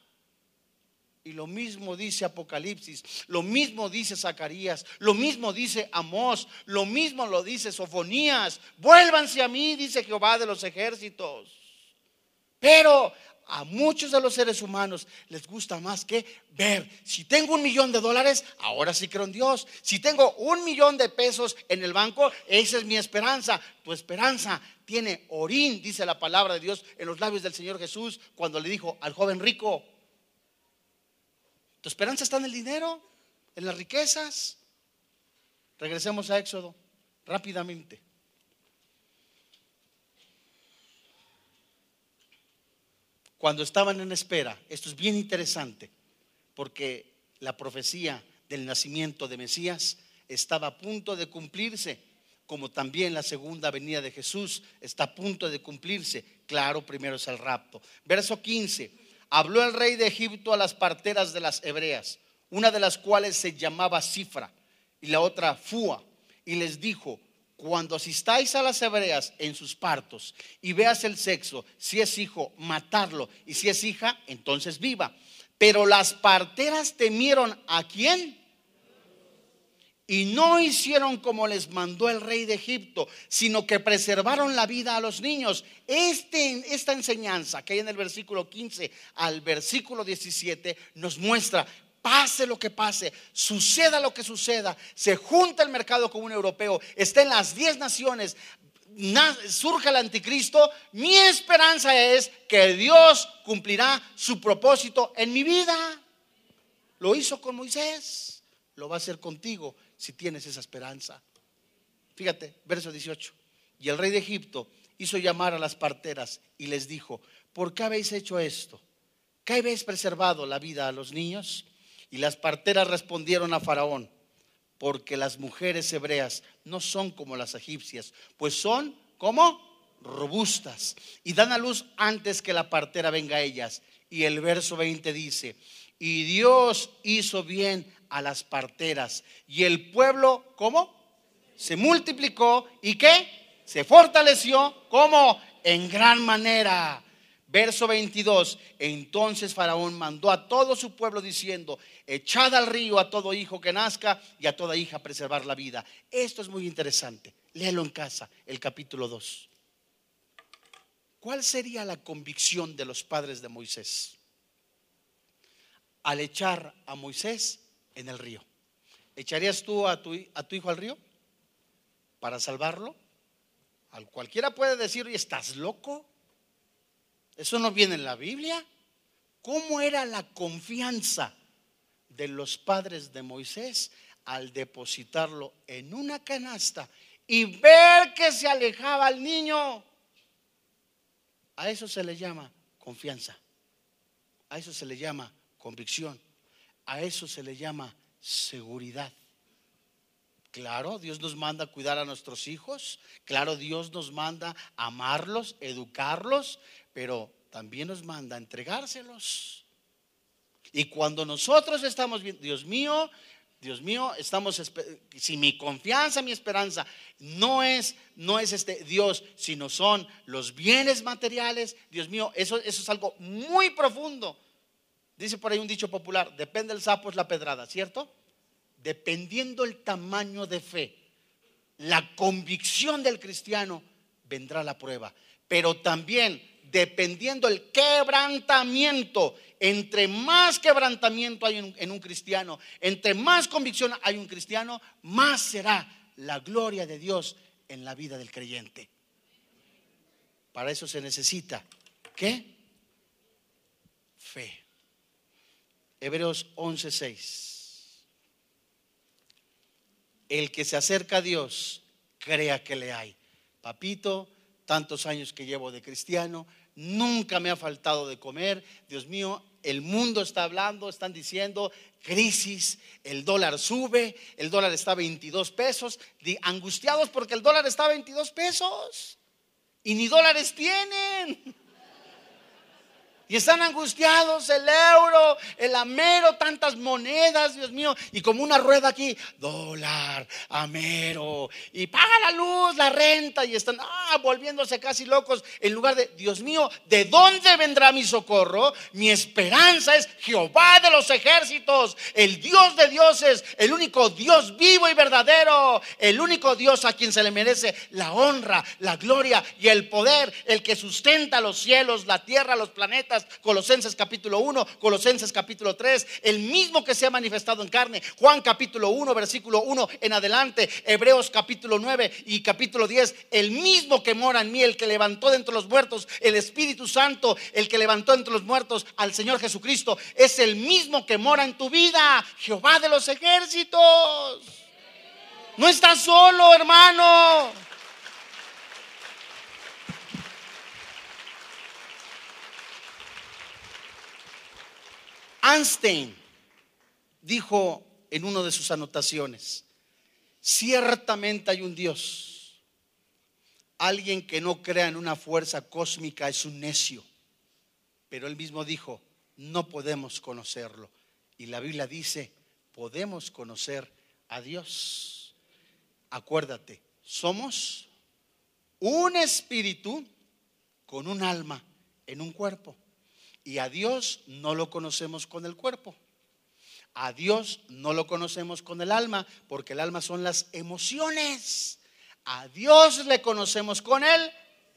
Y lo mismo dice Apocalipsis, lo mismo dice Zacarías, lo mismo dice Amós, lo mismo lo dice Sofonías. Vuélvanse a mí, dice Jehová de los ejércitos. Pero a muchos de los seres humanos les gusta más que ver. Si tengo un millón de dólares, ahora sí creo en Dios. Si tengo un millón de pesos en el banco, esa es mi esperanza. Tu esperanza tiene orín, dice la palabra de Dios en los labios del Señor Jesús cuando le dijo al joven rico, ¿tu esperanza está en el dinero? ¿En las riquezas? Regresemos a Éxodo rápidamente. Cuando estaban en espera, esto es bien interesante, porque la profecía del nacimiento de Mesías estaba a punto de cumplirse, como también la segunda venida de Jesús está a punto de cumplirse. Claro, primero es el rapto. Verso 15. habló el rey de Egipto a las parteras de las hebreas, una de las cuales se llamaba Cifra y la otra Fua, y les dijo, cuando asistáis a las hebreas en sus partos y veas el sexo, si es hijo, matarlo, y si es hija, entonces viva. Pero las parteras temieron a quién? Y no hicieron como les mandó el rey de Egipto, sino que preservaron la vida a los niños. Este, esta enseñanza que hay en el versículo 15 al versículo 17 nos muestra, pase lo que pase, suceda lo que suceda, se junta el mercado común europeo, está en las 10 naciones, surge el anticristo, mi esperanza es que Dios cumplirá su propósito en mi vida. Lo hizo con Moisés, lo va a hacer contigo si tienes esa esperanza. Fíjate, verso 18. Y el rey de Egipto hizo llamar a las parteras y les dijo, ¿por qué habéis hecho esto? ¿Qué habéis preservado la vida a los niños? Y las parteras respondieron a Faraón, porque las mujeres hebreas no son como las egipcias, pues son como robustas y dan a luz antes que la partera venga a ellas. Y el verso 20 dice, y Dios hizo bien a las parteras. Y el pueblo, ¿cómo? Se multiplicó y qué? Se fortaleció, ¿cómo? En gran manera. Verso 22, entonces Faraón mandó a todo su pueblo diciendo, echad al río a todo hijo que nazca y a toda hija preservar la vida. Esto es muy interesante. Léelo en casa, el capítulo 2. ¿Cuál sería la convicción de los padres de Moisés? Al echar a Moisés en el río. ¿Echarías tú a tu, a tu hijo al río para salvarlo? Al cualquiera puede decir, ¿y estás loco? Eso no viene en la Biblia. ¿Cómo era la confianza de los padres de Moisés al depositarlo en una canasta y ver que se alejaba el niño? A eso se le llama confianza. A eso se le llama convicción. A eso se le llama seguridad. Claro, Dios nos manda a cuidar a nuestros hijos. Claro, Dios nos manda amarlos, educarlos, pero también nos manda entregárselos. Y cuando nosotros estamos bien, Dios mío, Dios mío, estamos si mi confianza, mi esperanza no es no es este Dios, sino son los bienes materiales, Dios mío, eso, eso es algo muy profundo. Dice por ahí un dicho popular, depende el sapo es la pedrada, ¿cierto? Dependiendo el tamaño de fe, la convicción del cristiano, vendrá la prueba. Pero también dependiendo el quebrantamiento, entre más quebrantamiento hay en un, cristiano, entre más convicción hay un cristiano, más será la gloria de Dios en la vida del creyente. Para eso se necesita, ¿qué? Fe. Hebreos 11:6. El que se acerca a Dios, crea que le hay. Papito, tantos años que llevo de cristiano, nunca me ha faltado de comer. Dios mío, el mundo está hablando, están diciendo crisis, el dólar sube, el dólar está a 22 pesos, angustiados porque el dólar está a 22 pesos y ni dólares tienen. Y están angustiados, el euro, el amero, tantas monedas, Dios mío. Y como una rueda aquí, dólar, amero. Y paga la luz, la renta. Y están ah, volviéndose casi locos. En lugar de, Dios mío, ¿de dónde vendrá mi socorro? Mi esperanza es Jehová de los ejércitos, el Dios de dioses, el único Dios vivo y verdadero. El único Dios a quien se le merece la honra, la gloria y el poder. El que sustenta los cielos, la tierra, los planetas Colosenses capítulo 1, Colosenses capítulo 3, el mismo que se ha manifestado en carne, Juan capítulo 1, versículo 1 en adelante, Hebreos capítulo 9 y capítulo 10, el mismo que mora en mí, el que levantó de entre los muertos, el Espíritu Santo, el que levantó entre los muertos al Señor Jesucristo, es el mismo que mora en tu vida, Jehová de los ejércitos. No estás solo, hermano. Einstein dijo en una de sus anotaciones, ciertamente hay un Dios. Alguien que no crea en una fuerza cósmica es un necio. Pero él mismo dijo, no podemos conocerlo. Y la Biblia dice, podemos conocer a Dios. Acuérdate, somos un espíritu con un alma en un cuerpo. Y a Dios no lo conocemos con el cuerpo. A Dios no lo conocemos con el alma, porque el alma son las emociones. A Dios le conocemos con el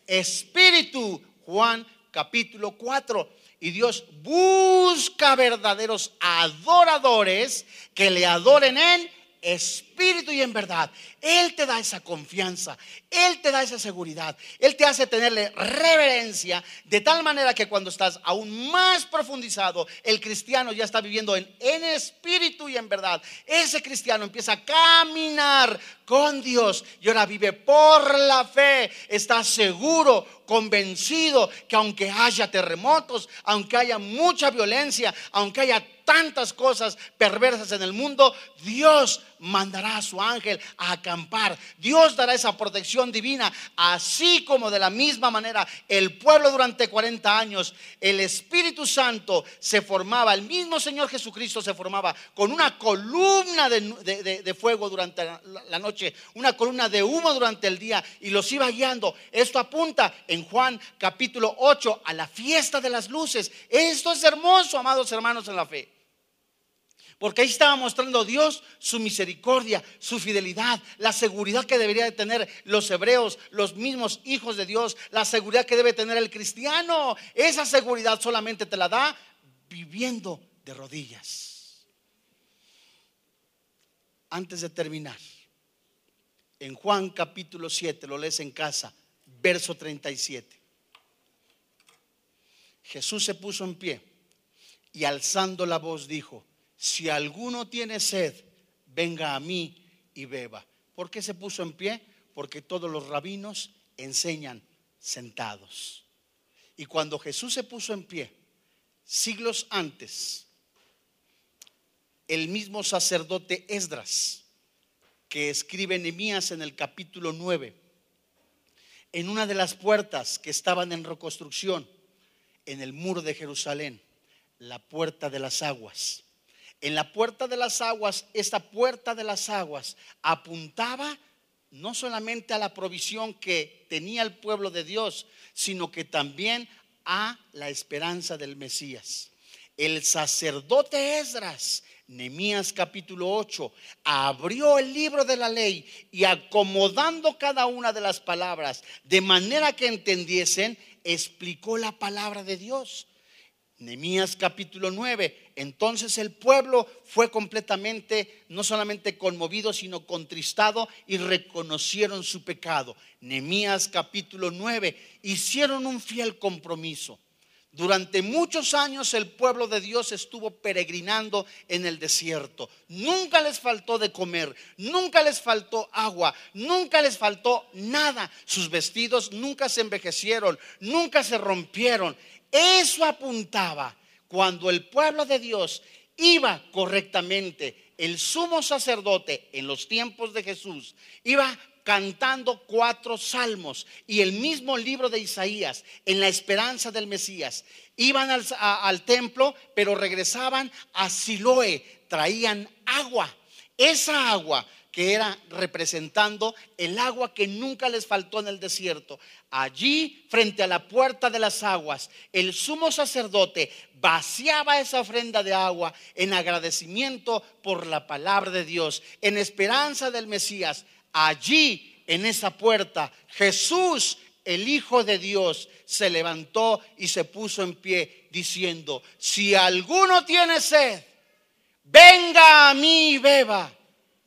espíritu. Juan capítulo 4. Y Dios busca verdaderos adoradores que le adoren en espíritu y en verdad. Él te da esa confianza, Él te da esa seguridad, Él te hace tenerle reverencia de tal manera que cuando estás aún más profundizado, el cristiano ya está viviendo en, en espíritu y en verdad. Ese cristiano empieza a caminar con Dios y ahora vive por la fe, está seguro, convencido que aunque haya terremotos, aunque haya mucha violencia, aunque haya tantas cosas perversas en el mundo, Dios mandará a su ángel a acampar. Dios dará esa protección divina, así como de la misma manera el pueblo durante 40 años, el Espíritu Santo se formaba, el mismo Señor Jesucristo se formaba con una columna de, fuego durante la, noche, una columna de humo durante el día y los iba guiando. Esto apunta en Juan capítulo 8 a la fiesta de las luces. Esto es hermoso, amados hermanos en la fe. Porque ahí estaba mostrando Dios su misericordia, su fidelidad, la seguridad que debería de tener los hebreos, los mismos hijos de Dios, la seguridad que debe tener el cristiano. Esa seguridad solamente te la da viviendo de rodillas. Antes de terminar, en Juan capítulo 7, lo lees en casa, verso 37. Jesús se puso en pie y alzando la voz dijo, si alguno tiene sed, venga a mí y beba. ¿Por qué se puso en pie? Porque todos los rabinos enseñan sentados. Y cuando Jesús se puso en pie, siglos antes, el mismo sacerdote Esdras, que escribe Nehemías en el capítulo 9, en una de las puertas que estaban en reconstrucción, en el muro de Jerusalén, la puerta de las aguas, en la puerta de las aguas, esta puerta de las aguas apuntaba no solamente a la provisión que tenía el pueblo de Dios, sino que también a la esperanza del Mesías. El sacerdote Esdras, Nemías capítulo 8, abrió el libro de la ley y acomodando cada una de las palabras de manera que entendiesen, explicó la palabra de Dios. Nemías capítulo 9. Entonces el pueblo fue completamente, no solamente conmovido, sino contristado y reconocieron su pecado. Nemías capítulo 9. Hicieron un fiel compromiso. Durante muchos años el pueblo de Dios estuvo peregrinando en el desierto. Nunca les faltó de comer, nunca les faltó agua, nunca les faltó nada. Sus vestidos nunca se envejecieron, nunca se rompieron. Eso apuntaba cuando el pueblo de Dios iba correctamente, el sumo sacerdote en los tiempos de Jesús iba cantando cuatro salmos y el mismo libro de Isaías en la esperanza del Mesías. Iban al, templo, pero regresaban a Siloé, traían agua. Esa agua que era representando el agua que nunca les faltó en el desierto. Allí, frente a la puerta de las aguas, el sumo sacerdote vaciaba esa ofrenda de agua en agradecimiento por la palabra de Dios, en esperanza del Mesías. Allí, en esa puerta, Jesús, el Hijo de Dios, se levantó y se puso en pie diciendo, si alguno tiene sed, venga a mí y beba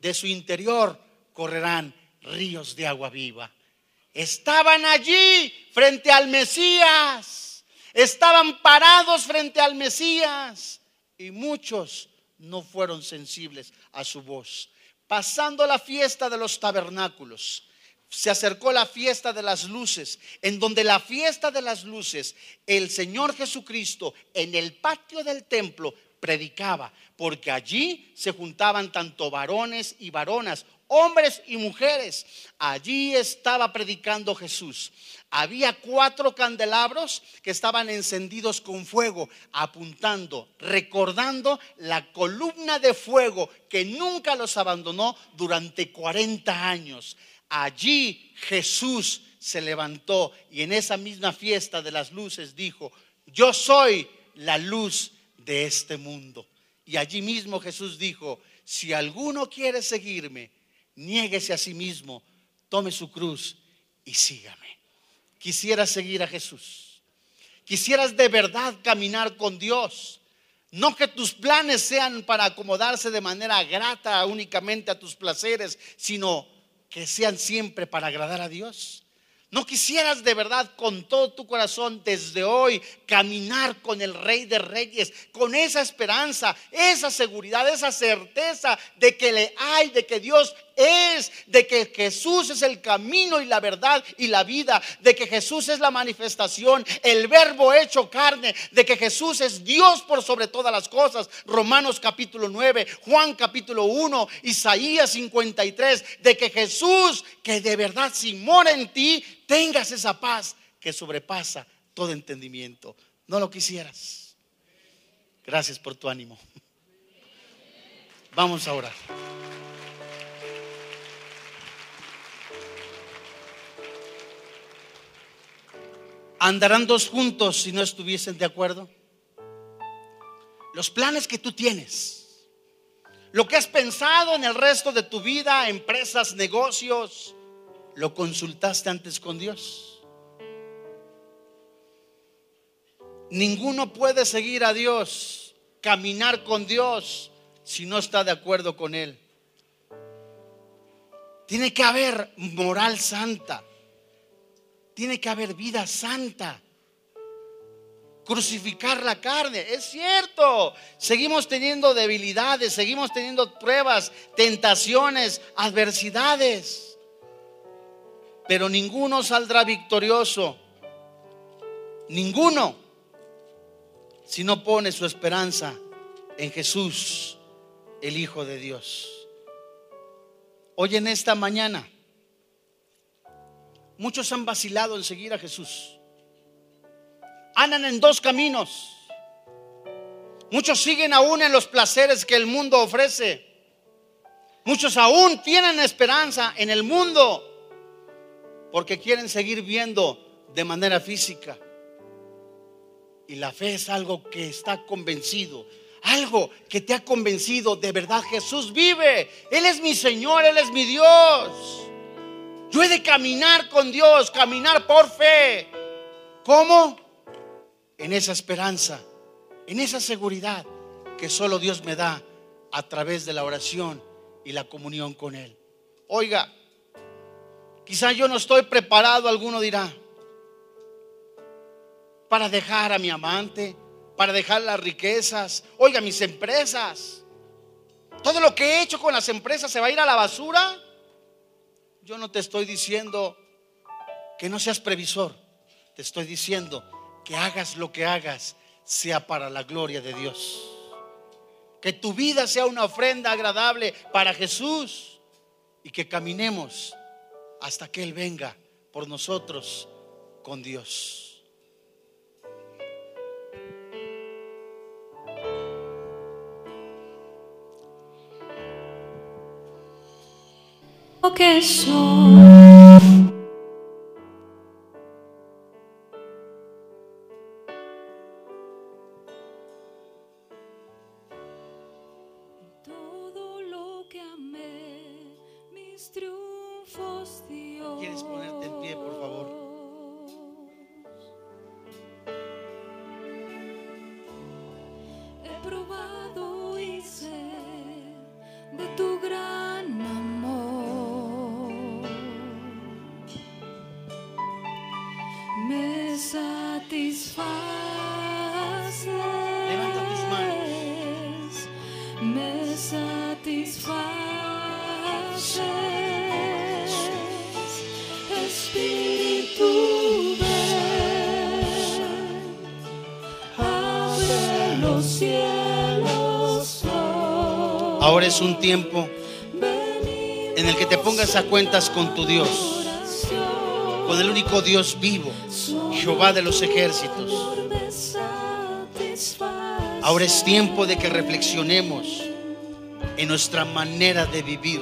de su interior correrán ríos de agua viva. Estaban allí frente al Mesías, estaban parados frente al Mesías y muchos no fueron sensibles a su voz. Pasando la fiesta de los tabernáculos, se acercó la fiesta de las luces, en donde la fiesta de las luces, el Señor Jesucristo en el patio del templo predicaba, porque allí se juntaban tanto varones y varonas, hombres y mujeres. Allí estaba predicando Jesús. había cuatro candelabros que estaban encendidos con fuego, apuntando, recordando la columna de fuego que nunca los abandonó durante 40 años. Allí Jesús se levantó y en esa misma fiesta de las luces dijo, yo soy la luz de este mundo. Y allí mismo Jesús dijo, si alguno quiere seguirme, niéguese a sí mismo, tome su cruz y sígame. Quisieras seguir a Jesús. Quisieras de verdad caminar con Dios. No que tus planes sean para acomodarse de manera grata únicamente a tus placeres, sino que sean siempre para agradar a Dios. ¿No quisieras de verdad con todo tu corazón desde hoy caminar con el Rey de Reyes, con esa esperanza, esa seguridad, esa certeza de que le hay, de que Dios es, de que Jesús es el camino y la verdad y la vida, de que Jesús es la manifestación, el verbo hecho carne, de que Jesús es Dios por sobre todas las cosas. Romanos capítulo 9, Juan capítulo 1, Isaías 53, de que Jesús, que de verdad si mora en ti, tengas esa paz que sobrepasa todo entendimiento. No lo quisieras. Gracias por tu ánimo. Vamos a orar. ¿Andarán dos juntos si no estuviesen de acuerdo? Los planes que tú tienes, lo que has pensado en el resto de tu vida, empresas, negocios, ¿Lo consultaste antes con Dios? Ninguno puede seguir a Dios, caminar con Dios, si no está de acuerdo con Él. Tiene que haber moral santa. Tiene que haber vida santa. Crucificar la carne. Es cierto. Seguimos teniendo debilidades, seguimos teniendo pruebas, tentaciones, adversidades pero ninguno saldrá victorioso. Ninguno. Si no pone su esperanza en Jesús, el Hijo de Dios. Hoy en esta mañana, muchos han vacilado en seguir a Jesús. Andan en dos caminos. Muchos siguen aún en los placeres que el mundo ofrece. Muchos aún tienen esperanza en el mundo porque quieren seguir viendo de manera física. Y la fe es algo que está convencido, algo que te ha convencido de verdad. Jesús vive, Él es mi Señor, Él es mi Dios. Yo he de caminar con Dios, caminar por fe. ¿Cómo? En esa esperanza, en esa seguridad que solo Dios me da a través de la oración y la comunión con Él. Oiga, Quizá yo no estoy preparado, alguno dirá, para dejar a mi amante, para dejar las riquezas, oiga, mis empresas. Todo lo que he hecho con las empresas se va a ir a la basura. Yo no te estoy diciendo que no seas previsor, te estoy diciendo que hagas lo que hagas sea para la gloria de Dios. Que tu vida sea una ofrenda agradable para Jesús y que caminemos hasta que Él venga por nosotros con Dios. Que soy. Es un tiempo en el que te pongas a cuentas con tu Dios, con el único Dios vivo, Jehová de los ejércitos. Ahora es tiempo de que reflexionemos en nuestra manera de vivir.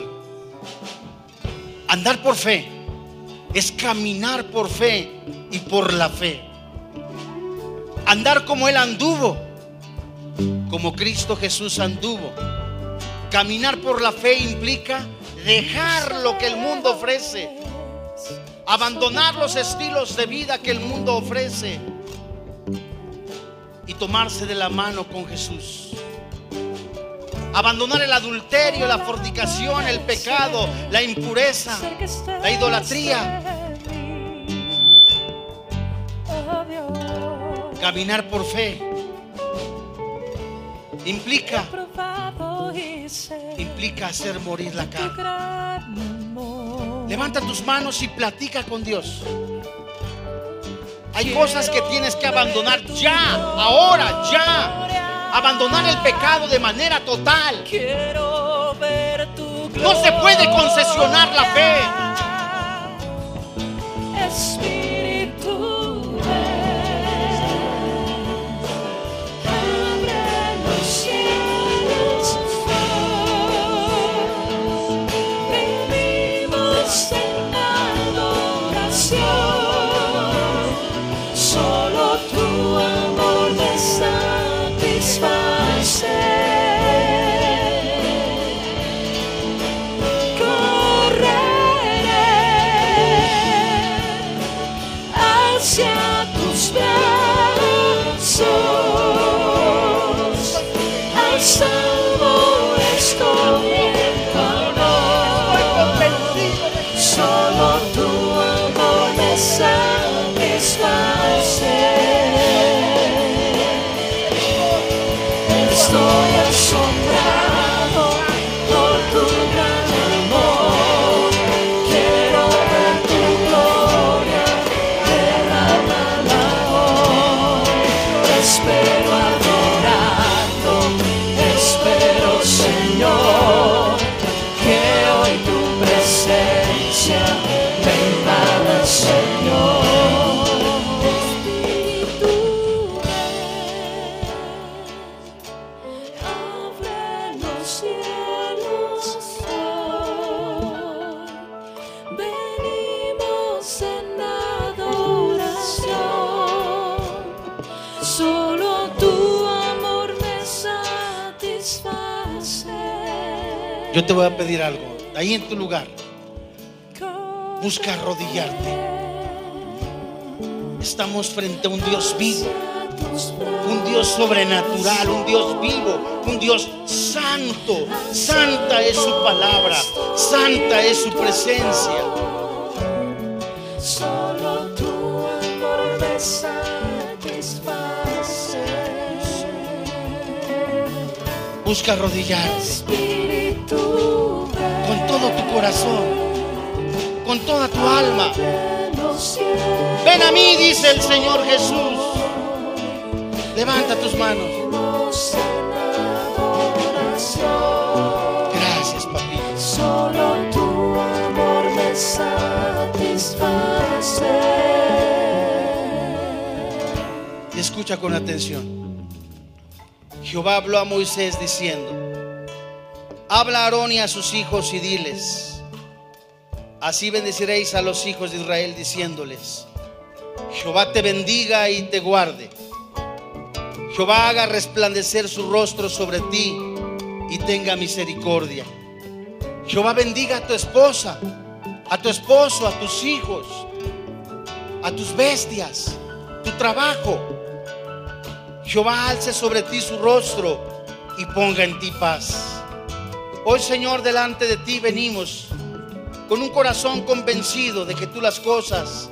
Andar por fe es caminar por fe y por la fe. Andar como Él anduvo, como Cristo Jesús anduvo. Caminar por la fe implica dejar lo que el mundo ofrece, abandonar los estilos de vida que el mundo ofrece y tomarse de la mano con Jesús. Abandonar el adulterio, la fornicación, el pecado, la impureza, la idolatría. Caminar por fe implica implica hacer morir la carne. Levanta tus manos y platica con Dios. Hay cosas que tienes que abandonar ya, ahora, ya. Abandonar el pecado de manera total. No se puede concesionar la fe. Te voy a pedir algo. Ahí en tu lugar, busca arrodillarte. Estamos frente a un Dios vivo, un Dios sobrenatural, un Dios vivo, un Dios santo. Santa es su palabra, santa es su presencia. Solo tu amor me satisface. Busca arrodillarte corazón, con toda tu alma. ven a mí, dice el Señor Jesús. Levanta tus manos. Gracias, papito. Solo tu amor me satisface. Y escucha con atención. Jehová habló a Moisés diciendo, habla a Aarón y a sus hijos y diles, así bendeciréis a los hijos de Israel diciéndoles, Jehová te bendiga y te guarde. Jehová haga resplandecer su rostro sobre ti y tenga misericordia. Jehová bendiga a tu esposa, a tu esposo, a tus hijos, a tus bestias, tu trabajo. Jehová alce sobre ti su rostro y ponga en ti paz. Hoy, Señor, delante de ti venimos con un corazón convencido de que tú las cosas,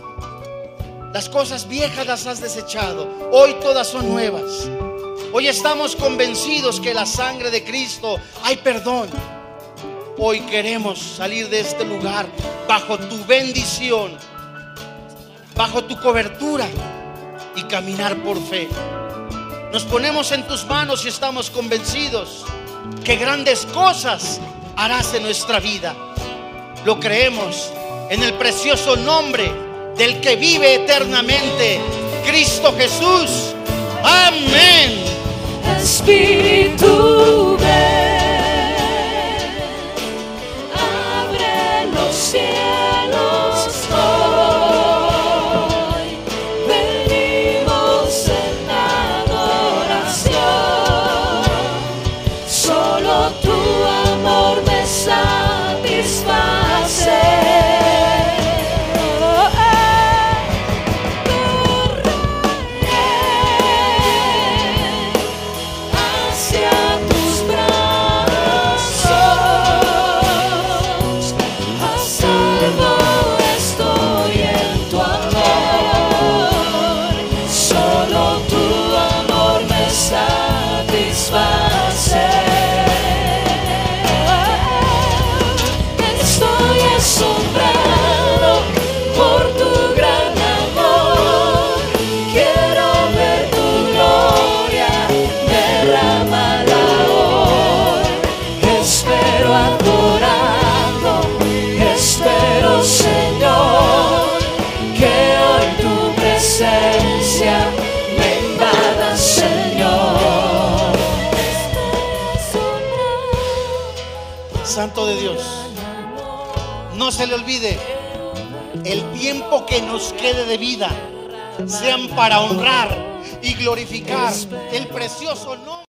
las cosas viejas las has desechado. Hoy todas son nuevas. Hoy estamos convencidos que la sangre de Cristo hay perdón. Hoy queremos salir de este lugar bajo tu bendición, bajo tu cobertura y caminar por fe. Nos ponemos en tus manos y estamos convencidos que grandes cosas harás en nuestra vida. Lo creemos en el precioso nombre del que vive eternamente, Cristo Jesús. Amén. Espíritu, se le olvide, el tiempo que nos quede de vida sean para honrar y glorificar el precioso nombre.